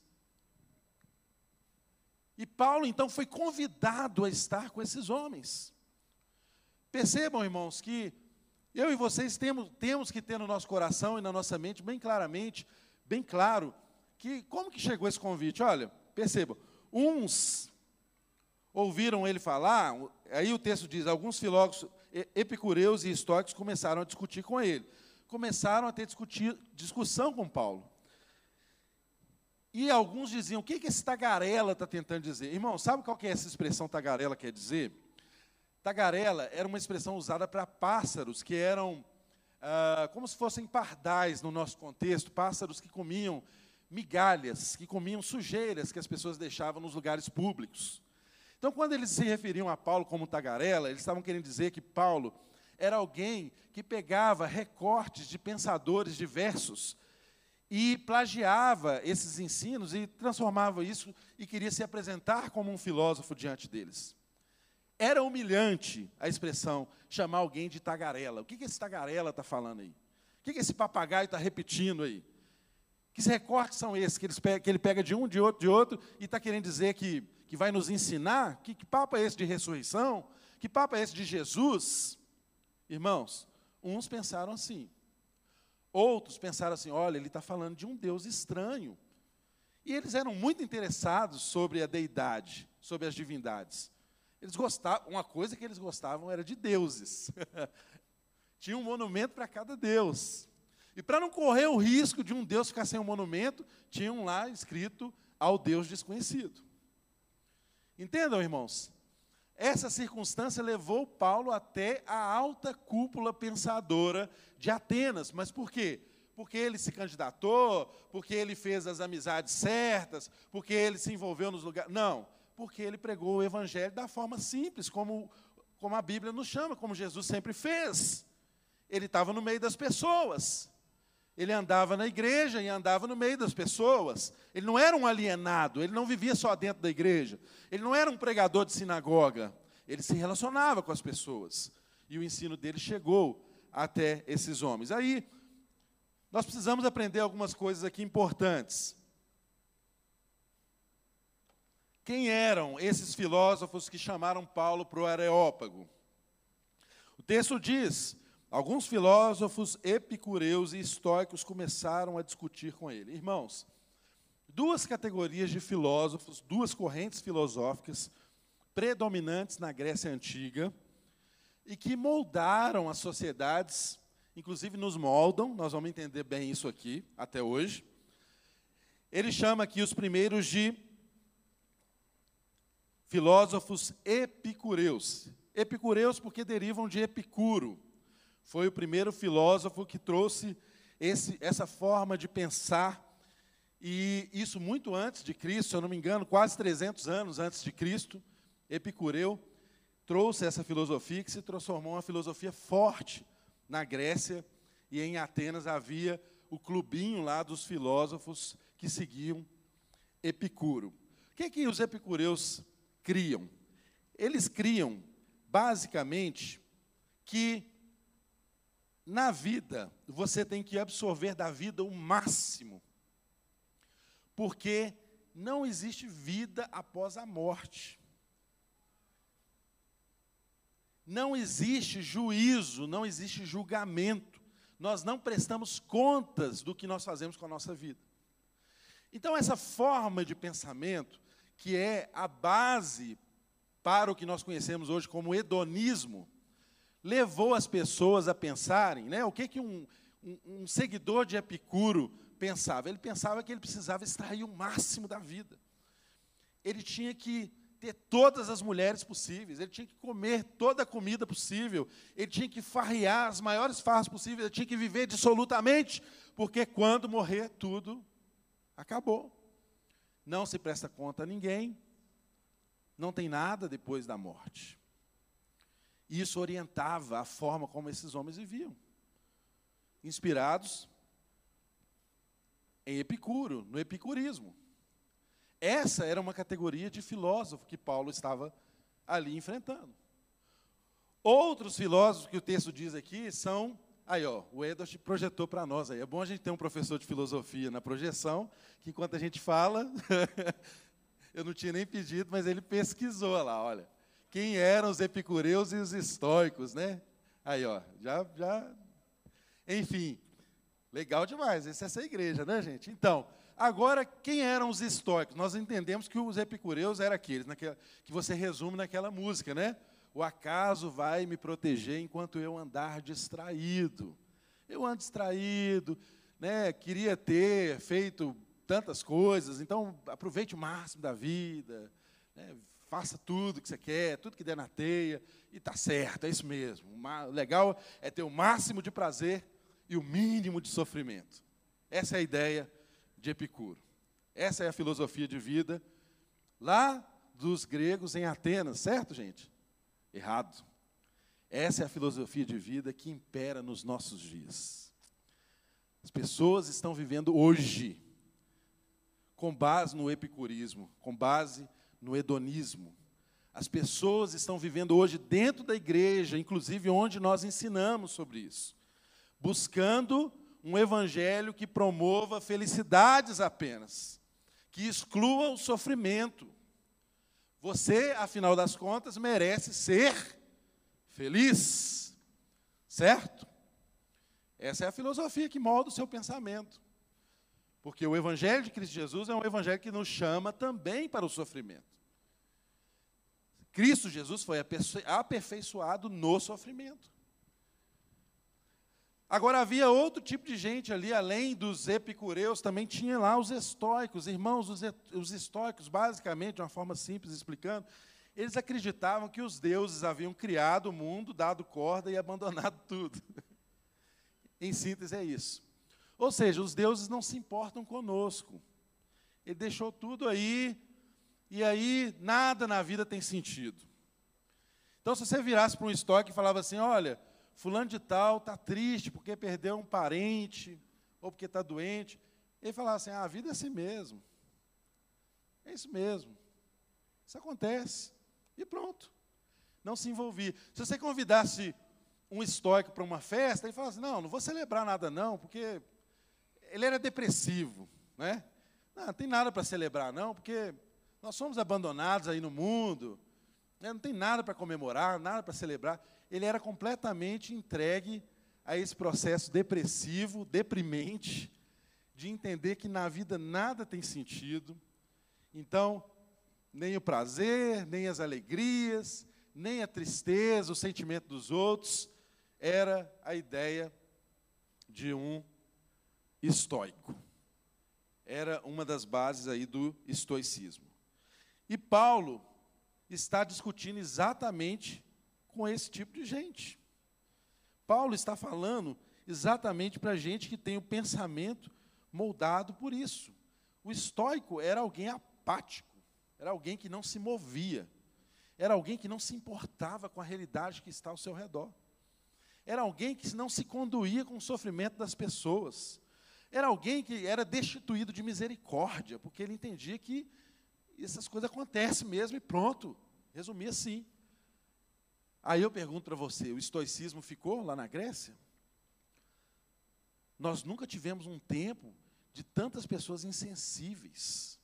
E Paulo, então, foi convidado a estar com esses homens. Percebam, irmãos, que eu e vocês temos, temos que ter no nosso coração e na nossa mente, bem claramente, bem claro, que como que chegou esse convite? Olha, percebam, uns ouviram ele falar, aí o texto diz, alguns filósofos epicureus e estoicos começaram a discutir com ele. Começaram a ter discutir, discussão com Paulo. E alguns diziam, o que, que esse tagarela está tentando dizer? Irmão, sabe qual que é essa expressão tagarela quer dizer? Tagarela era uma expressão usada para pássaros que eram ah, como se fossem pardais no nosso contexto, pássaros que comiam migalhas, que comiam sujeiras que as pessoas deixavam nos lugares públicos. Então, quando eles se referiam a Paulo como tagarela, eles estavam querendo dizer que Paulo era alguém que pegava recortes de pensadores diversos e plagiava esses ensinos e transformava isso e queria se apresentar como um filósofo diante deles. Era humilhante a expressão chamar alguém de tagarela. O que, que esse tagarela está falando aí? O que, que esse papagaio está repetindo aí? Que recortes são esses que, que ele pega de um, de outro, de outro, e está querendo dizer que, que vai nos ensinar? Que, que papo é esse de ressurreição? Que papo é esse de Jesus? Irmãos, uns pensaram assim. Outros pensaram assim: olha, ele está falando de um Deus estranho. E eles eram muito interessados sobre a deidade, sobre as divindades. Eles gostavam, uma coisa que eles gostavam era de deuses. <laughs> Tinha um monumento para cada deus. E para não correr o risco de um Deus ficar sem um monumento, tinham lá escrito ao Deus desconhecido. Entendam, irmãos? Essa circunstância levou Paulo até a alta cúpula pensadora de Atenas. Mas por quê? Porque ele se candidatou, porque ele fez as amizades certas, porque ele se envolveu nos lugares. Não, porque ele pregou o evangelho da forma simples, como, como a Bíblia nos chama, como Jesus sempre fez. Ele estava no meio das pessoas. Ele andava na igreja e andava no meio das pessoas. Ele não era um alienado, ele não vivia só dentro da igreja. Ele não era um pregador de sinagoga. Ele se relacionava com as pessoas. E o ensino dele chegou até esses homens. Aí, nós precisamos aprender algumas coisas aqui importantes. Quem eram esses filósofos que chamaram Paulo para o Areópago? O texto diz Alguns filósofos epicureus e estoicos começaram a discutir com ele. Irmãos, duas categorias de filósofos, duas correntes filosóficas predominantes na Grécia Antiga e que moldaram as sociedades, inclusive nos moldam, nós vamos entender bem isso aqui até hoje. Ele chama aqui os primeiros de filósofos epicureus. Epicureus porque derivam de Epicuro, foi o primeiro filósofo que trouxe esse, essa forma de pensar, e isso muito antes de Cristo, se eu não me engano, quase 300 anos antes de Cristo, Epicureu trouxe essa filosofia que se transformou em uma filosofia forte na Grécia, e em Atenas havia o clubinho lá dos filósofos que seguiam Epicuro. O que, é que os epicureus criam? Eles criam, basicamente, que na vida, você tem que absorver da vida o máximo. Porque não existe vida após a morte. Não existe juízo, não existe julgamento. Nós não prestamos contas do que nós fazemos com a nossa vida. Então, essa forma de pensamento, que é a base para o que nós conhecemos hoje como hedonismo, levou as pessoas a pensarem, né, o que, que um, um, um seguidor de Epicuro pensava? Ele pensava que ele precisava extrair o máximo da vida. Ele tinha que ter todas as mulheres possíveis, ele tinha que comer toda a comida possível, ele tinha que farrear as maiores farras possíveis, ele tinha que viver dissolutamente, porque quando morrer tudo acabou. Não se presta conta a ninguém, não tem nada depois da morte. Isso orientava a forma como esses homens viviam, inspirados em Epicuro, no epicurismo. Essa era uma categoria de filósofo que Paulo estava ali enfrentando. Outros filósofos que o texto diz aqui são. Aí, ó, o Edward projetou para nós aí. É bom a gente ter um professor de filosofia na projeção, que enquanto a gente fala, <laughs> eu não tinha nem pedido, mas ele pesquisou lá, olha. Quem eram os epicureus e os estoicos, né? Aí, ó, já, já. Enfim, legal demais. Essa é essa igreja, né, gente? Então, Agora, quem eram os estoicos? Nós entendemos que os epicureus eram aqueles naquela, que você resume naquela música, né? O acaso vai me proteger enquanto eu andar distraído. Eu ando distraído, né? queria ter feito tantas coisas, então aproveite o máximo da vida, né? Faça tudo que você quer, tudo que der na teia, e está certo, é isso mesmo. O legal é ter o máximo de prazer e o mínimo de sofrimento. Essa é a ideia de Epicuro. Essa é a filosofia de vida lá dos gregos em Atenas, certo, gente? Errado. Essa é a filosofia de vida que impera nos nossos dias. As pessoas estão vivendo hoje com base no epicurismo, com base no hedonismo. As pessoas estão vivendo hoje dentro da igreja, inclusive onde nós ensinamos sobre isso, buscando um evangelho que promova felicidades apenas, que exclua o sofrimento. Você, afinal das contas, merece ser feliz, certo? Essa é a filosofia que molda o seu pensamento. Porque o Evangelho de Cristo Jesus é um Evangelho que nos chama também para o sofrimento. Cristo Jesus foi aperfeiçoado no sofrimento. Agora havia outro tipo de gente ali, além dos epicureus, também tinha lá os estoicos. Irmãos, os, os estoicos, basicamente, de uma forma simples explicando, eles acreditavam que os deuses haviam criado o mundo, dado corda e abandonado <laughs> tudo. em síntese, é isso. Ou seja, os deuses não se importam conosco. Ele deixou tudo aí, e aí nada na vida tem sentido. Então, se você virasse para um estoico e falava assim: olha, fulano de tal está triste porque perdeu um parente, ou porque está doente. Ele falava assim, ah, a vida é assim mesmo. É isso mesmo. Isso acontece. E pronto. Não se envolvia. Se você convidasse um estoico para uma festa, ele falava assim, não, não vou celebrar nada não, porque ele era depressivo. Né? Não, não tem nada para celebrar não, porque nós somos abandonados aí no mundo. Né? Não tem nada para comemorar, nada para celebrar ele era completamente entregue a esse processo depressivo, deprimente, de entender que na vida nada tem sentido. Então, nem o prazer, nem as alegrias, nem a tristeza, o sentimento dos outros, era a ideia de um estoico. Era uma das bases aí do estoicismo. E Paulo está discutindo exatamente com esse tipo de gente. Paulo está falando exatamente para gente que tem o pensamento moldado por isso. O estoico era alguém apático, era alguém que não se movia, era alguém que não se importava com a realidade que está ao seu redor. Era alguém que não se conduía com o sofrimento das pessoas. Era alguém que era destituído de misericórdia, porque ele entendia que essas coisas acontecem mesmo e pronto. Resumia assim. Aí eu pergunto para você: o estoicismo ficou lá na Grécia? Nós nunca tivemos um tempo de tantas pessoas insensíveis,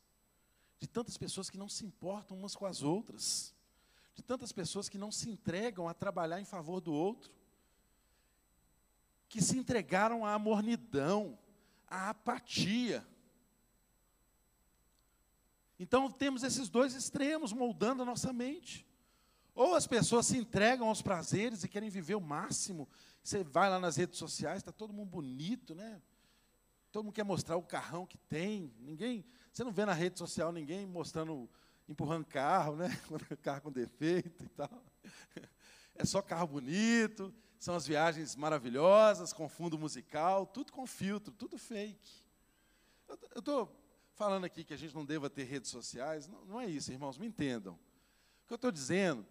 de tantas pessoas que não se importam umas com as outras, de tantas pessoas que não se entregam a trabalhar em favor do outro, que se entregaram à mornidão, à apatia. Então temos esses dois extremos moldando a nossa mente. Ou as pessoas se entregam aos prazeres e querem viver o máximo, você vai lá nas redes sociais, está todo mundo bonito, né? Todo mundo quer mostrar o carrão que tem. Ninguém, você não vê na rede social ninguém mostrando, empurrando carro, né? <laughs> carro com defeito e tal. É só carro bonito, são as viagens maravilhosas, com fundo musical, tudo com filtro, tudo fake. Eu estou falando aqui que a gente não deva ter redes sociais, não, não é isso, irmãos, me entendam. O que eu estou dizendo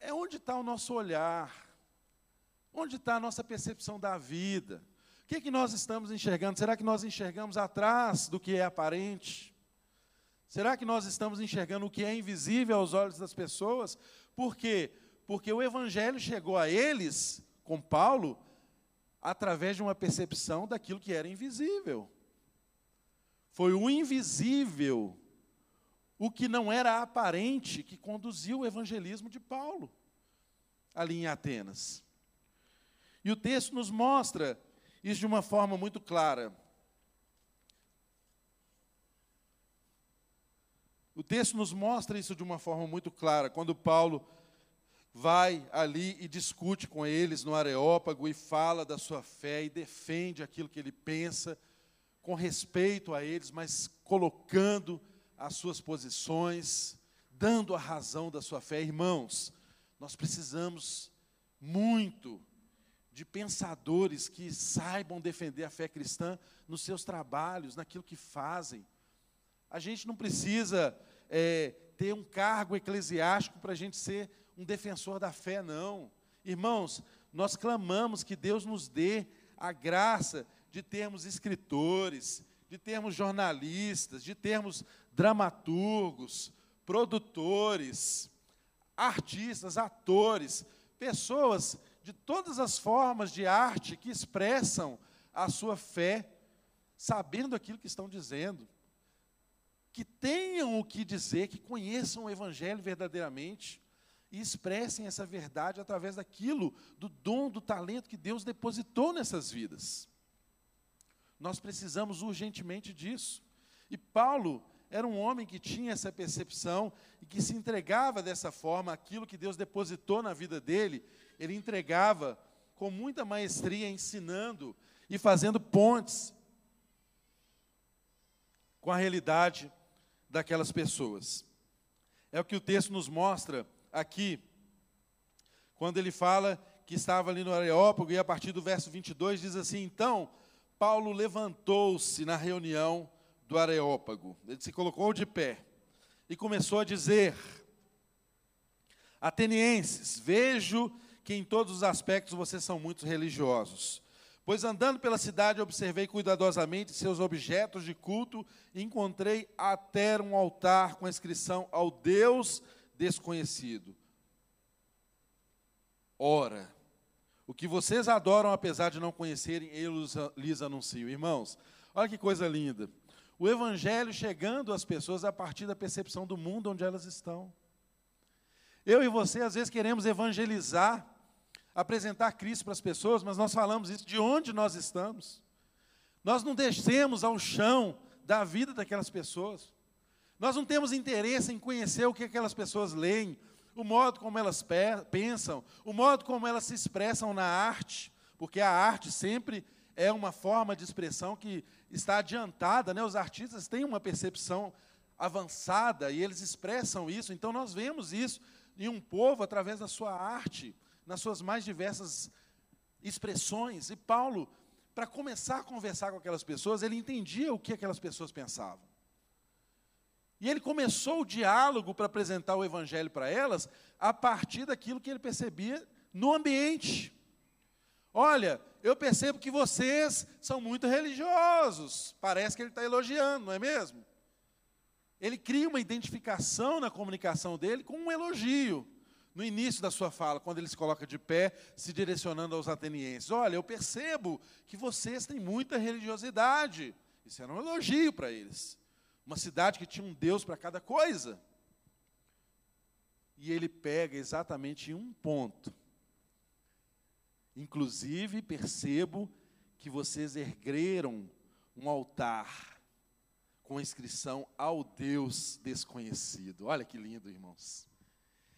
é onde está o nosso olhar, onde está a nossa percepção da vida. O que, é que nós estamos enxergando? Será que nós enxergamos atrás do que é aparente? Será que nós estamos enxergando o que é invisível aos olhos das pessoas? Por quê? Porque o Evangelho chegou a eles, com Paulo, através de uma percepção daquilo que era invisível. Foi o invisível, o que não era aparente, que conduziu o evangelismo de Paulo, ali em Atenas. E o texto nos mostra isso de uma forma muito clara. O texto nos mostra isso de uma forma muito clara, quando Paulo vai ali e discute com eles no Areópago e fala da sua fé e defende aquilo que ele pensa, com respeito a eles, mas colocando as suas posições, dando a razão da sua fé. Irmãos, nós precisamos muito de pensadores que saibam defender a fé cristã nos seus trabalhos, naquilo que fazem. A gente não precisa é, ter um cargo eclesiástico para a gente ser um defensor da fé, não. Irmãos, nós clamamos que Deus nos dê a graça de termos escritores, de termos jornalistas, de termos dramaturgos, produtores, artistas, atores, pessoas de todas as formas de arte que expressam a sua fé, sabendo aquilo que estão dizendo, que tenham o que dizer, que conheçam o Evangelho verdadeiramente e expressem essa verdade através daquilo, do dom, do talento que Deus depositou nessas vidas. Nós precisamos urgentemente disso. E Paulo era um homem que tinha essa percepção e que se entregava dessa forma aquilo que Deus depositou na vida dele ele entregava com muita maestria, ensinando e fazendo pontes com a realidade daquelas pessoas. É o que o texto nos mostra aqui, quando ele fala que estava ali no Areópago, e a partir do verso 22 diz assim: Então, Paulo levantou-se na reunião do Areópago, ele se colocou de pé e começou a dizer: Atenienses, vejo que em todos os aspectos vocês são muito religiosos. Pois andando pela cidade, observei cuidadosamente seus objetos de culto e encontrei até um altar com a inscrição ao Deus desconhecido. Ora, o que vocês adoram, apesar de não conhecerem, eu lhes anuncio. Irmãos, olha que coisa linda. O Evangelho chegando às pessoas a partir da percepção do mundo onde elas estão. Eu e você, às vezes, queremos evangelizar apresentar Cristo para as pessoas, mas nós falamos isso de onde nós estamos. Nós não descemos ao chão da vida daquelas pessoas. Nós não temos interesse em conhecer o que aquelas pessoas leem, o modo como elas pensam, o modo como elas se expressam na arte, porque a arte sempre é uma forma de expressão que está adiantada, né? Os artistas têm uma percepção avançada e eles expressam isso. Então nós vemos isso em um povo através da sua arte nas suas mais diversas expressões. E Paulo, para começar a conversar com aquelas pessoas, ele entendia o que aquelas pessoas pensavam. E ele começou o diálogo para apresentar o evangelho para elas a partir daquilo que ele percebia no ambiente. Olha, eu percebo que vocês são muito religiosos. Parece que ele está elogiando, não é mesmo? Ele cria uma identificação na comunicação dele com um elogio no início da sua fala, quando ele se coloca de pé, se direcionando aos atenienses: Olha, eu percebo que vocês têm muita religiosidade. Isso era um elogio para eles. Uma cidade que tinha um Deus para cada coisa. E ele pega exatamente um ponto. Inclusive, percebo que vocês ergueram um altar com inscrição ao Deus desconhecido. Olha que lindo, irmãos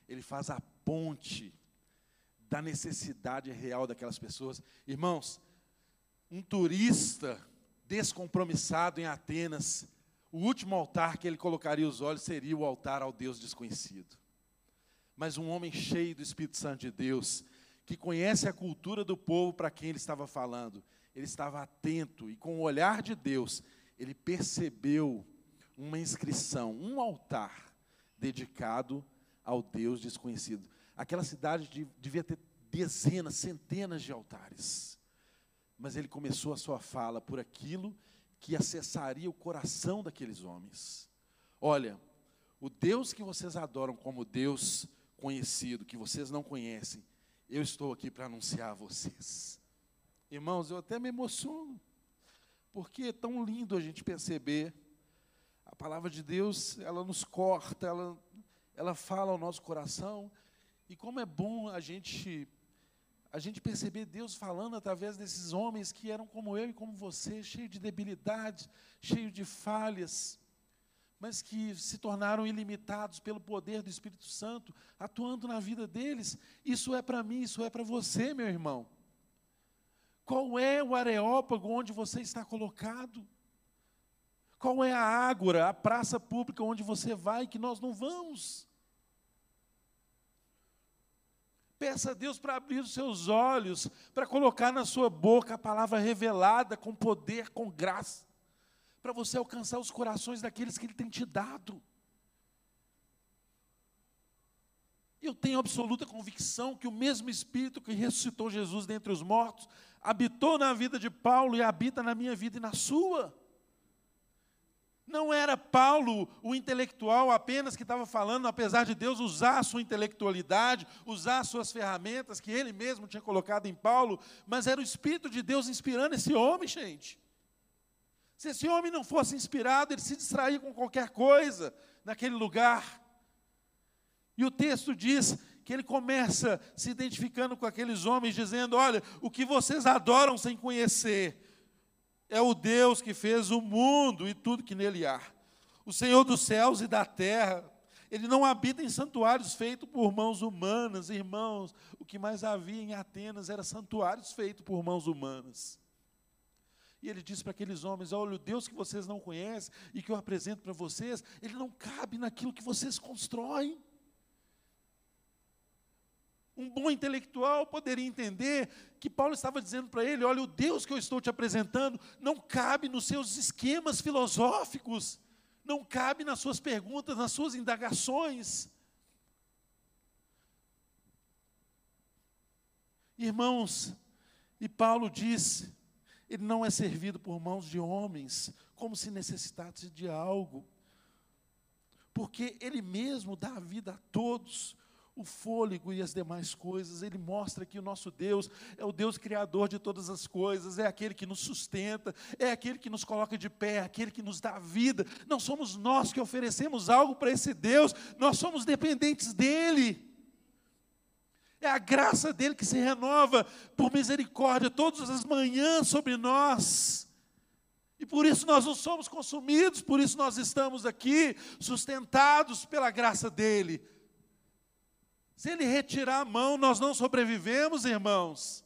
ele faz a ponte da necessidade real daquelas pessoas. Irmãos, um turista descompromissado em Atenas, o último altar que ele colocaria os olhos seria o altar ao Deus desconhecido. Mas um homem cheio do Espírito Santo de Deus, que conhece a cultura do povo para quem ele estava falando, ele estava atento e com o olhar de Deus, ele percebeu uma inscrição, um altar dedicado ao Deus desconhecido. Aquela cidade devia ter dezenas, centenas de altares. Mas ele começou a sua fala por aquilo que acessaria o coração daqueles homens. Olha, o Deus que vocês adoram como Deus conhecido, que vocês não conhecem, eu estou aqui para anunciar a vocês. Irmãos, eu até me emociono, porque é tão lindo a gente perceber a palavra de Deus, ela nos corta, ela, ela fala ao nosso coração, e como é bom a gente a gente perceber Deus falando através desses homens que eram como eu e como você, cheios de debilidades, cheios de falhas, mas que se tornaram ilimitados pelo poder do Espírito Santo, atuando na vida deles. Isso é para mim, isso é para você, meu irmão. Qual é o areópago onde você está colocado? Qual é a ágora, a praça pública onde você vai que nós não vamos? Peça a Deus para abrir os seus olhos, para colocar na sua boca a palavra revelada com poder, com graça, para você alcançar os corações daqueles que Ele tem te dado. Eu tenho absoluta convicção que o mesmo Espírito que ressuscitou Jesus dentre os mortos habitou na vida de Paulo e habita na minha vida e na sua. Não era Paulo o intelectual apenas que estava falando, apesar de Deus usar a sua intelectualidade, usar as suas ferramentas que ele mesmo tinha colocado em Paulo, mas era o Espírito de Deus inspirando esse homem, gente. Se esse homem não fosse inspirado, ele se distraía com qualquer coisa naquele lugar. E o texto diz que ele começa se identificando com aqueles homens, dizendo: Olha, o que vocês adoram sem conhecer é o Deus que fez o mundo e tudo que nele há. O Senhor dos céus e da terra. Ele não habita em santuários feitos por mãos humanas, irmãos. O que mais havia em Atenas era santuários feitos por mãos humanas. E ele disse para aqueles homens: Olha, o Deus que vocês não conhecem e que eu apresento para vocês, ele não cabe naquilo que vocês constroem. Um bom intelectual poderia entender que Paulo estava dizendo para ele: olha, o Deus que eu estou te apresentando não cabe nos seus esquemas filosóficos, não cabe nas suas perguntas, nas suas indagações. Irmãos, e Paulo diz: ele não é servido por mãos de homens, como se necessitasse de algo, porque ele mesmo dá a vida a todos o fôlego e as demais coisas. Ele mostra que o nosso Deus é o Deus criador de todas as coisas, é aquele que nos sustenta, é aquele que nos coloca de pé, é aquele que nos dá vida. Não somos nós que oferecemos algo para esse Deus, nós somos dependentes dele. É a graça dele que se renova por misericórdia todas as manhãs sobre nós. E por isso nós não somos consumidos, por isso nós estamos aqui sustentados pela graça dele. Se ele retirar a mão, nós não sobrevivemos, irmãos.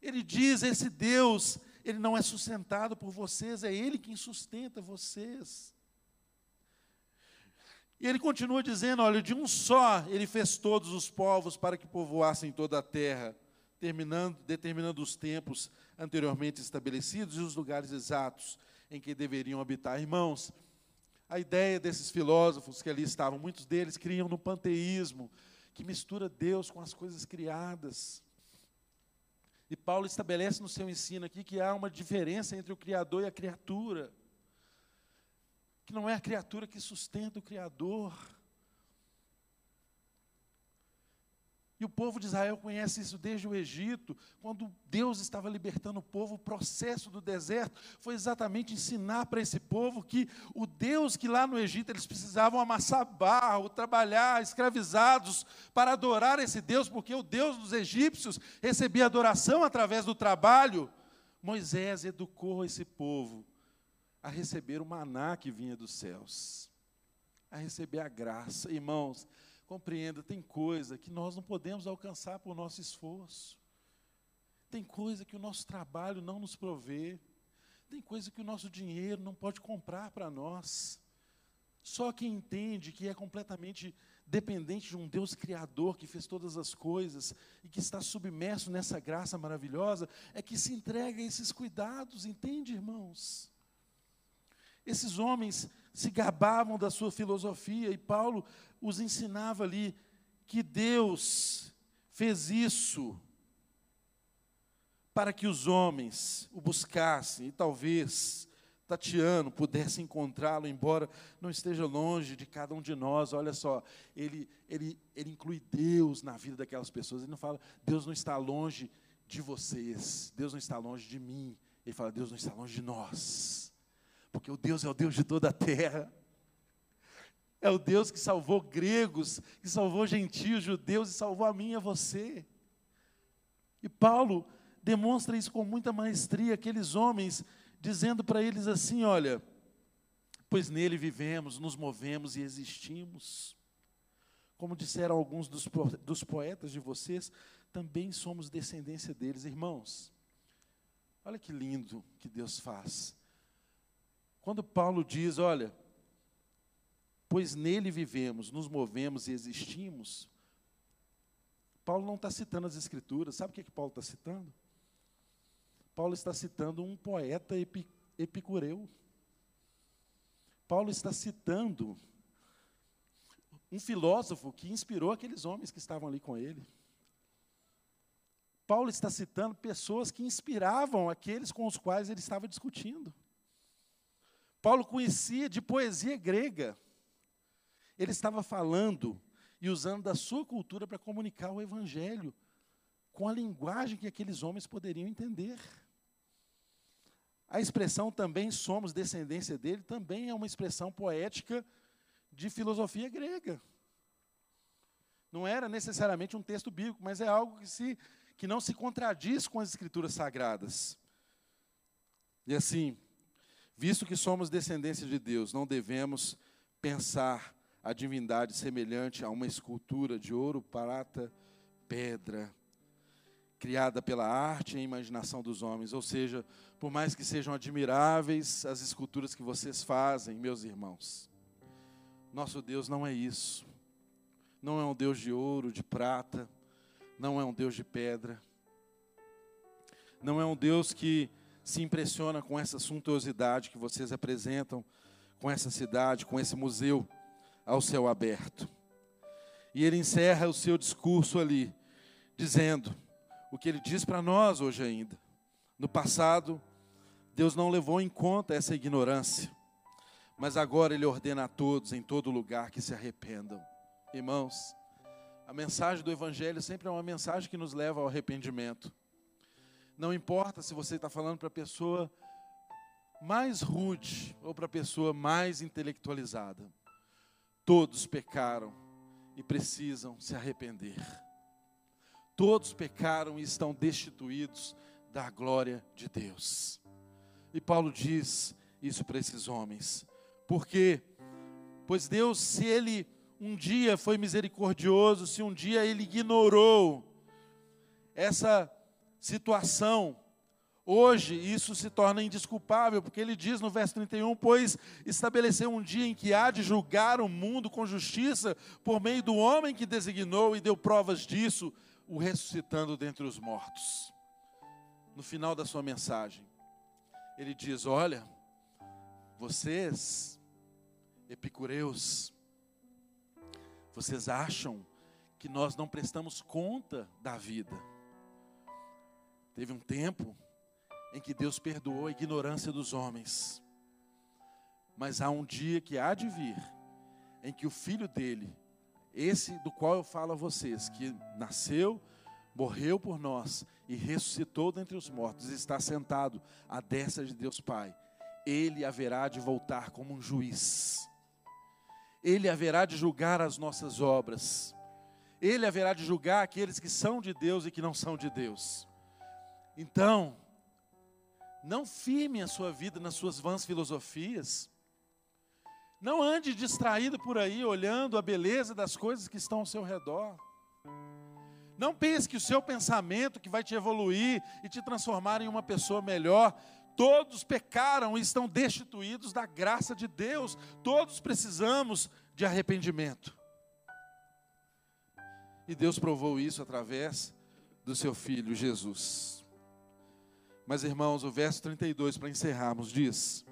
Ele diz: esse Deus, ele não é sustentado por vocês, é ele quem sustenta vocês. E ele continua dizendo: olha, de um só ele fez todos os povos para que povoassem toda a terra, terminando, determinando os tempos anteriormente estabelecidos e os lugares exatos em que deveriam habitar. Irmãos, a ideia desses filósofos que ali estavam, muitos deles criam no panteísmo, que mistura Deus com as coisas criadas. E Paulo estabelece no seu ensino aqui que há uma diferença entre o Criador e a criatura. Que não é a criatura que sustenta o Criador. E o povo de Israel conhece isso desde o Egito, quando Deus estava libertando o povo, o processo do deserto foi exatamente ensinar para esse povo que o Deus que lá no Egito eles precisavam amassar barro, trabalhar, escravizados, para adorar esse Deus, porque o Deus dos egípcios recebia adoração através do trabalho. Moisés educou esse povo a receber o maná que vinha dos céus, a receber a graça. Irmãos, Compreenda, tem coisa que nós não podemos alcançar por nosso esforço. Tem coisa que o nosso trabalho não nos provê. Tem coisa que o nosso dinheiro não pode comprar para nós. Só quem entende que é completamente dependente de um Deus criador que fez todas as coisas e que está submerso nessa graça maravilhosa, é que se entrega a esses cuidados, entende, irmãos? Esses homens se gabavam da sua filosofia e Paulo os ensinava ali que Deus fez isso para que os homens o buscassem e talvez Tatiano pudesse encontrá-lo, embora não esteja longe de cada um de nós. Olha só, ele, ele, ele inclui Deus na vida daquelas pessoas. Ele não fala, Deus não está longe de vocês, Deus não está longe de mim. Ele fala, Deus não está longe de nós, porque o Deus é o Deus de toda a terra. É o Deus que salvou gregos, que salvou gentios, judeus e salvou a mim e a você. E Paulo demonstra isso com muita maestria. Aqueles homens dizendo para eles assim: olha, pois nele vivemos, nos movemos e existimos. Como disseram alguns dos, dos poetas de vocês, também somos descendência deles, irmãos. Olha que lindo que Deus faz. Quando Paulo diz, olha, pois nele vivemos, nos movemos e existimos, Paulo não está citando as Escrituras, sabe o que, é que Paulo está citando? Paulo está citando um poeta epicureu. Paulo está citando um filósofo que inspirou aqueles homens que estavam ali com ele. Paulo está citando pessoas que inspiravam aqueles com os quais ele estava discutindo. Paulo conhecia de poesia grega. Ele estava falando e usando da sua cultura para comunicar o evangelho com a linguagem que aqueles homens poderiam entender. A expressão também somos descendência dele também é uma expressão poética de filosofia grega. Não era necessariamente um texto bíblico, mas é algo que, se, que não se contradiz com as escrituras sagradas. E assim, visto que somos descendência de Deus, não devemos pensar a divindade semelhante a uma escultura de ouro, prata, pedra, criada pela arte e a imaginação dos homens. Ou seja, por mais que sejam admiráveis as esculturas que vocês fazem, meus irmãos, nosso Deus não é isso. Não é um Deus de ouro, de prata, não é um Deus de pedra. Não é um Deus que se impressiona com essa suntuosidade que vocês apresentam com essa cidade, com esse museu ao céu aberto. E ele encerra o seu discurso ali, dizendo: o que ele diz para nós hoje ainda. No passado, Deus não levou em conta essa ignorância, mas agora Ele ordena a todos, em todo lugar, que se arrependam. Irmãos, a mensagem do Evangelho sempre é uma mensagem que nos leva ao arrependimento. Não importa se você está falando para a pessoa mais rude ou para a pessoa mais intelectualizada, todos pecaram e precisam se arrepender. Todos pecaram e estão destituídos da glória de Deus. E Paulo diz isso para esses homens. Por quê? Pois Deus, se Ele um dia foi misericordioso, se um dia Ele ignorou essa situação, hoje isso se torna indesculpável, porque Ele diz no verso 31: Pois estabeleceu um dia em que há de julgar o mundo com justiça, por meio do homem que designou e deu provas disso o ressuscitando dentre os mortos. No final da sua mensagem, ele diz: Olha, vocês, epicureus, vocês acham que nós não prestamos conta da vida. Teve um tempo em que Deus perdoou a ignorância dos homens, mas há um dia que há de vir em que o filho dele esse do qual eu falo a vocês, que nasceu, morreu por nós e ressuscitou dentre os mortos, está sentado à destra de Deus Pai. Ele haverá de voltar como um juiz. Ele haverá de julgar as nossas obras. Ele haverá de julgar aqueles que são de Deus e que não são de Deus. Então, não firme a sua vida nas suas vãs filosofias, Não ande distraído por aí, olhando a beleza das coisas que estão ao seu redor. Não pense que o seu pensamento que vai te evoluir e te transformar em uma pessoa melhor, todos pecaram e estão destituídos da graça de Deus. Todos precisamos de arrependimento. E Deus provou isso através do seu filho Jesus. Mas irmãos, o verso 32 para encerrarmos diz: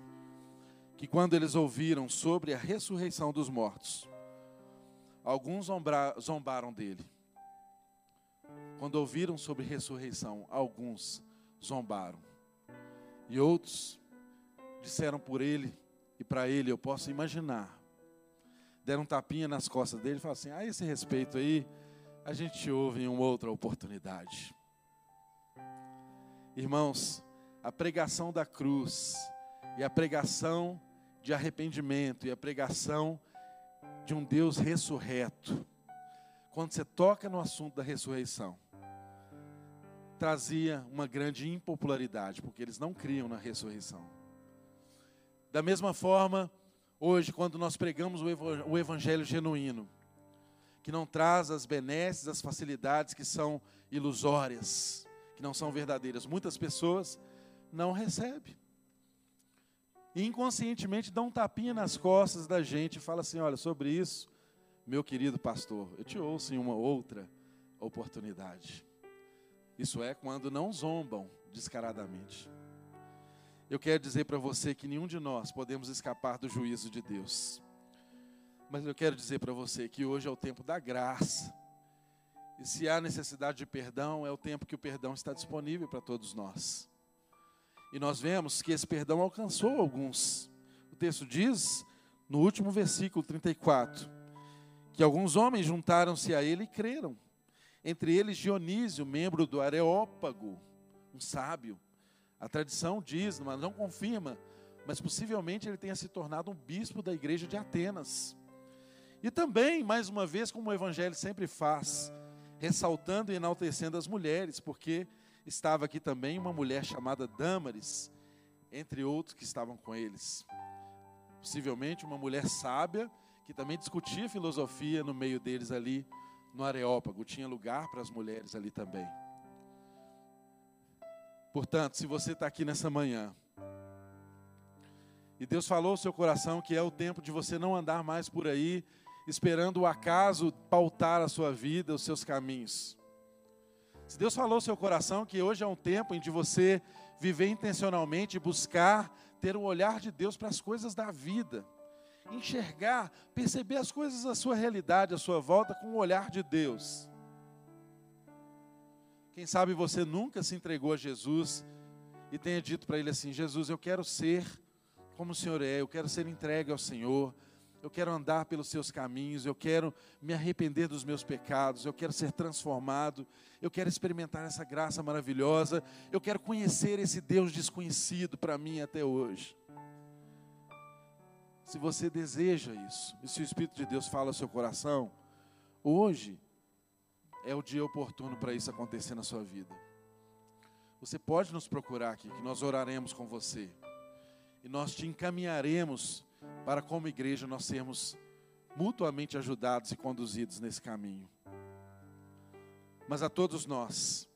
que quando eles ouviram sobre a ressurreição dos mortos, alguns zombaram dele. Quando ouviram sobre ressurreição, alguns zombaram. E outros disseram por ele e para ele, eu posso imaginar. Deram um tapinha nas costas dele e falaram assim: a esse respeito aí, a gente ouve em uma outra oportunidade. Irmãos, a pregação da cruz e a pregação de arrependimento e a pregação de um Deus ressurreto, quando você toca no assunto da ressurreição, trazia uma grande impopularidade, porque eles não criam na ressurreição. Da mesma forma, hoje, quando nós pregamos o evangelho genuíno, que não traz as benesses, as facilidades que são ilusórias, que não são verdadeiras, muitas pessoas não recebem inconscientemente dá um tapinha nas costas da gente e fala assim: olha, sobre isso, meu querido pastor, eu te ouço em uma outra oportunidade. Isso é quando não zombam descaradamente. Eu quero dizer para você que nenhum de nós podemos escapar do juízo de Deus. Mas eu quero dizer para você que hoje é o tempo da graça. E se há necessidade de perdão, é o tempo que o perdão está disponível para todos nós. E nós vemos que esse perdão alcançou alguns. O texto diz, no último versículo 34, que alguns homens juntaram-se a ele e creram. Entre eles Dionísio, membro do Areópago, um sábio. A tradição diz, mas não confirma, mas possivelmente ele tenha se tornado um bispo da igreja de Atenas. E também, mais uma vez, como o evangelho sempre faz, ressaltando e enaltecendo as mulheres, porque estava aqui também uma mulher chamada Dâmaris, entre outros que estavam com eles. Possivelmente uma mulher sábia, que também discutia filosofia no meio deles ali no Areópago. Tinha lugar para as mulheres ali também. Portanto, se você está aqui nessa manhã, e Deus falou ao seu coração que é o tempo de você não andar mais por aí esperando o acaso pautar a sua vida, os seus caminhos. Se Deus falou no seu coração que hoje é um tempo em de você viver intencionalmente, buscar ter o um olhar de Deus para as coisas da vida, enxergar, perceber as coisas da sua realidade, à sua volta com o olhar de Deus. Quem sabe você nunca se entregou a Jesus e tenha dito para ele assim: Jesus, eu quero ser como o Senhor é, eu quero ser entregue ao Senhor, eu quero andar pelos seus caminhos, eu quero me arrepender dos meus pecados, eu quero ser transformado, eu quero experimentar essa graça maravilhosa, eu quero conhecer esse Deus desconhecido para mim até hoje. Se você deseja isso, e se o Espírito de Deus fala ao seu coração, hoje é o dia oportuno para isso acontecer na sua vida. Você pode nos procurar aqui, que nós oraremos com você, e nós te encaminharemos para, como igreja, nós sermos mutuamente ajudados e conduzidos nesse caminho. Mas a todos nós,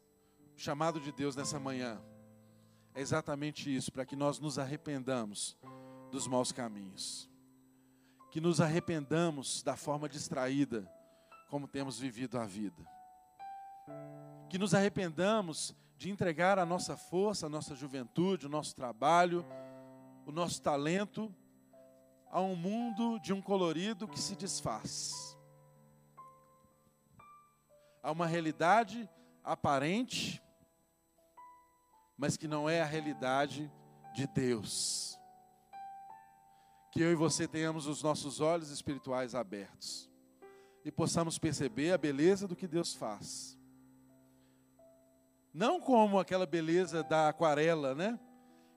o chamado de Deus nessa manhã é exatamente isso, para que nós nos arrependamos dos maus caminhos, que nos arrependamos da forma distraída como temos vivido a vida, que nos arrependamos de entregar a nossa força, a nossa juventude, o nosso trabalho, o nosso talento a um mundo de um colorido que se desfaz. Há uma realidade aparente, mas que não é a realidade de Deus. Que eu e você tenhamos os nossos olhos espirituais abertos e possamos perceber a beleza do que Deus faz. Não como aquela beleza da aquarela, né?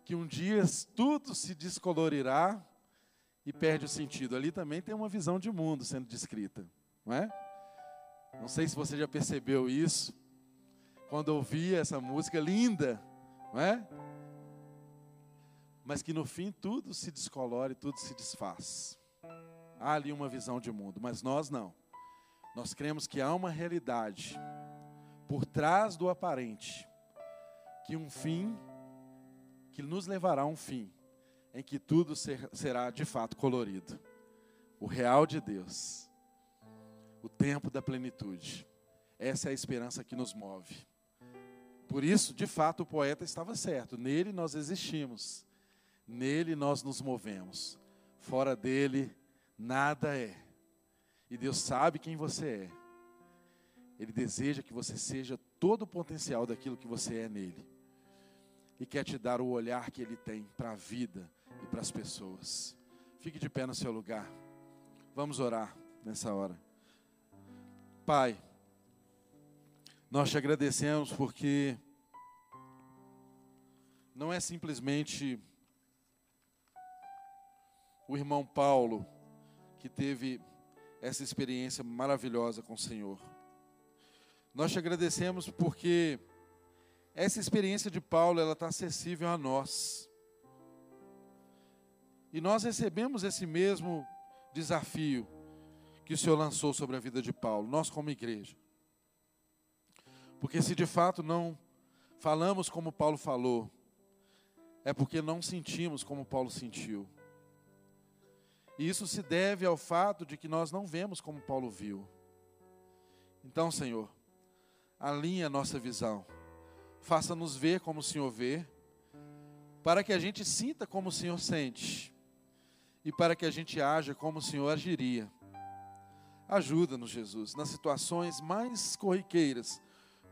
Que um dia tudo se descolorirá e perde o sentido. Ali também tem uma visão de mundo sendo descrita, não é? Não sei se você já percebeu isso quando ouvia essa música linda, não é? Mas que no fim tudo se descolore, tudo se desfaz. Há ali uma visão de mundo, mas nós não. Nós cremos que há uma realidade por trás do aparente, que um fim, que nos levará a um fim, em que tudo ser, será de fato colorido. O real de Deus, o tempo da plenitude. Essa é a esperança que nos move. Por isso, de fato, o poeta estava certo. Nele nós existimos, nele nós nos movemos. Fora dele, nada é. E Deus sabe quem você é. Ele deseja que você seja todo o potencial daquilo que você é nele. E quer te dar o olhar que ele tem para a vida e para as pessoas. Fique de pé no seu lugar. Vamos orar nessa hora. Pai, nós te agradecemos porque não é simplesmente o irmão Paulo que teve essa experiência maravilhosa com o Senhor. Nós te agradecemos porque essa experiência de Paulo ela está acessível a nós. E nós recebemos esse mesmo desafio que o Senhor lançou sobre a vida de Paulo, nós como igreja. Porque se de fato não falamos como Paulo falou, é porque não sentimos como Paulo sentiu. E isso se deve ao fato de que nós não vemos como Paulo viu. Então, Senhor, alinha a nossa visão. Faça-nos ver como o Senhor vê, para que a gente sinta como o Senhor sente e para que a gente haja como o Senhor agiria. Ajuda-nos, Jesus, nas situações mais corriqueiras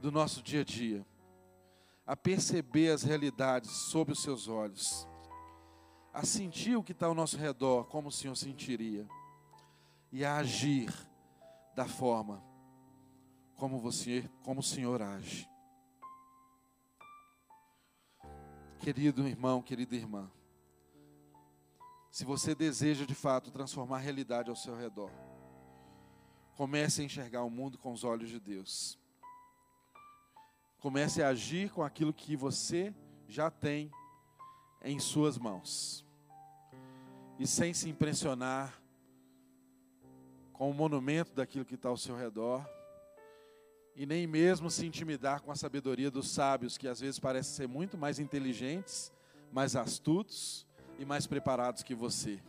do nosso dia a dia, a perceber as realidades sob os seus olhos a sentir o que está ao nosso redor, como o Senhor sentiria, e a agir da forma como você, como o Senhor age. Querido irmão, querida irmã, se você deseja de fato transformar a realidade ao seu redor, comece a enxergar o mundo com os olhos de Deus. Comece a agir com aquilo que você já tem em suas mãos e sem se impressionar com o monumento daquilo que está ao seu redor, e nem mesmo se intimidar com a sabedoria dos sábios, que às vezes parecem ser muito mais inteligentes, mais astutos e mais preparados que você.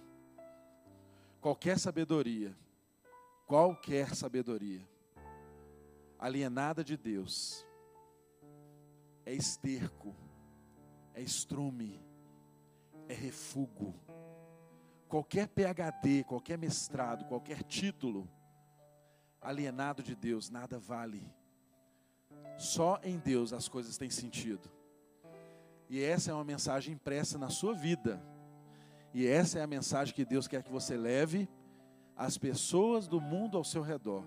Qualquer sabedoria, qualquer sabedoria, alienada de Deus, é esterco, é estrume, é refúgio qualquer PhD, qualquer mestrado, qualquer título, alienado de Deus, nada vale. Só em Deus as coisas têm sentido. E essa é uma mensagem impressa na sua vida. E essa é a mensagem que Deus quer que você leve às pessoas do mundo ao seu redor,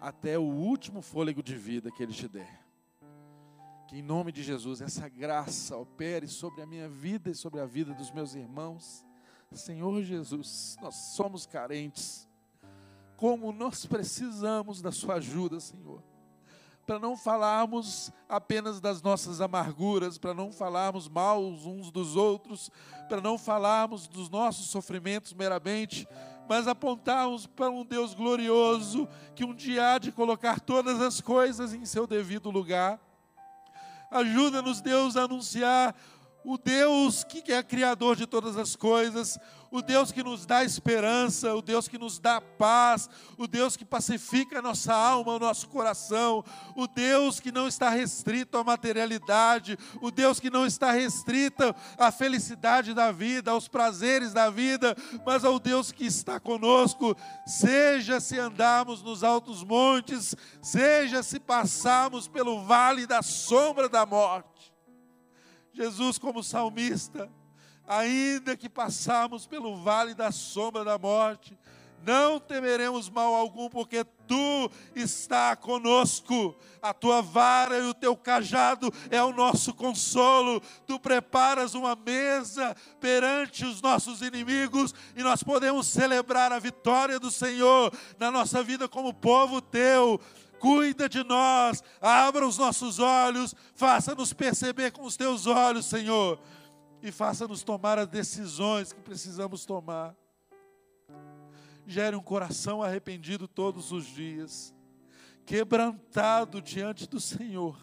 até o último fôlego de vida que Ele te der. Que em nome de Jesus essa graça opere sobre a minha vida e sobre a vida dos meus irmãos Senhor Jesus, nós somos carentes. Como nós precisamos da Sua ajuda, Senhor. Para não falarmos apenas das nossas amarguras, para não falarmos mal uns dos outros, para não falarmos dos nossos sofrimentos meramente, mas apontarmos para um Deus glorioso que um dia há de colocar todas as coisas em seu devido lugar. Ajuda-nos, Deus, a anunciar o Deus que é criador de todas as coisas, o Deus que nos dá esperança, o Deus que nos dá paz, o Deus que pacifica a nossa alma, o nosso coração, o Deus que não está restrito à materialidade, o Deus que não está restrito à felicidade da vida, aos prazeres da vida, mas ao Deus que está conosco, seja se andarmos nos altos montes, seja se passarmos pelo vale da sombra da morte Jesus, como salmista, ainda que passarmos pelo vale da sombra da morte, não temeremos mal algum, porque tu está conosco. A tua vara e o teu cajado é o nosso consolo. Tu preparas uma mesa perante os nossos inimigos e nós podemos celebrar a vitória do Senhor na nossa vida como povo teu cuida de nós, abra os nossos olhos, faça-nos perceber com os teus olhos, Senhor, e faça-nos tomar as decisões que precisamos tomar. gere um coração arrependido todos os dias, quebrantado diante do Senhor,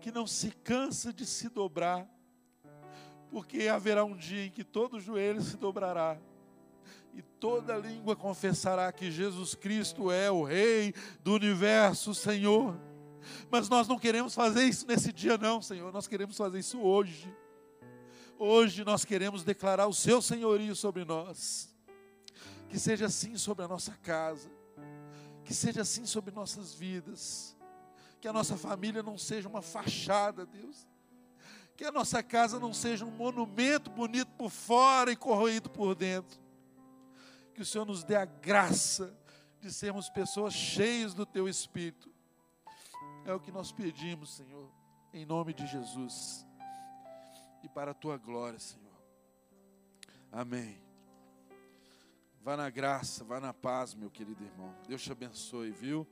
que não se cansa de se dobrar, porque haverá um dia em que todo joelho se dobrará e toda língua confessará que Jesus Cristo é o Rei do universo, Senhor. Mas nós não queremos fazer isso nesse dia, não, Senhor. Nós queremos fazer isso hoje. Hoje nós queremos declarar o Seu senhorio sobre nós. Que seja assim sobre a nossa casa. Que seja assim sobre nossas vidas. Que a nossa família não seja uma fachada, Deus. Que a nossa casa não seja um monumento bonito por fora e corroído por dentro. Que o Senhor nos dê a graça de sermos pessoas cheias do Teu Espírito é o que nós pedimos, Senhor, em nome de Jesus. E para a tua glória, Senhor. Amém. Vá na graça, vá na paz, meu querido irmão. Deus te abençoe, viu?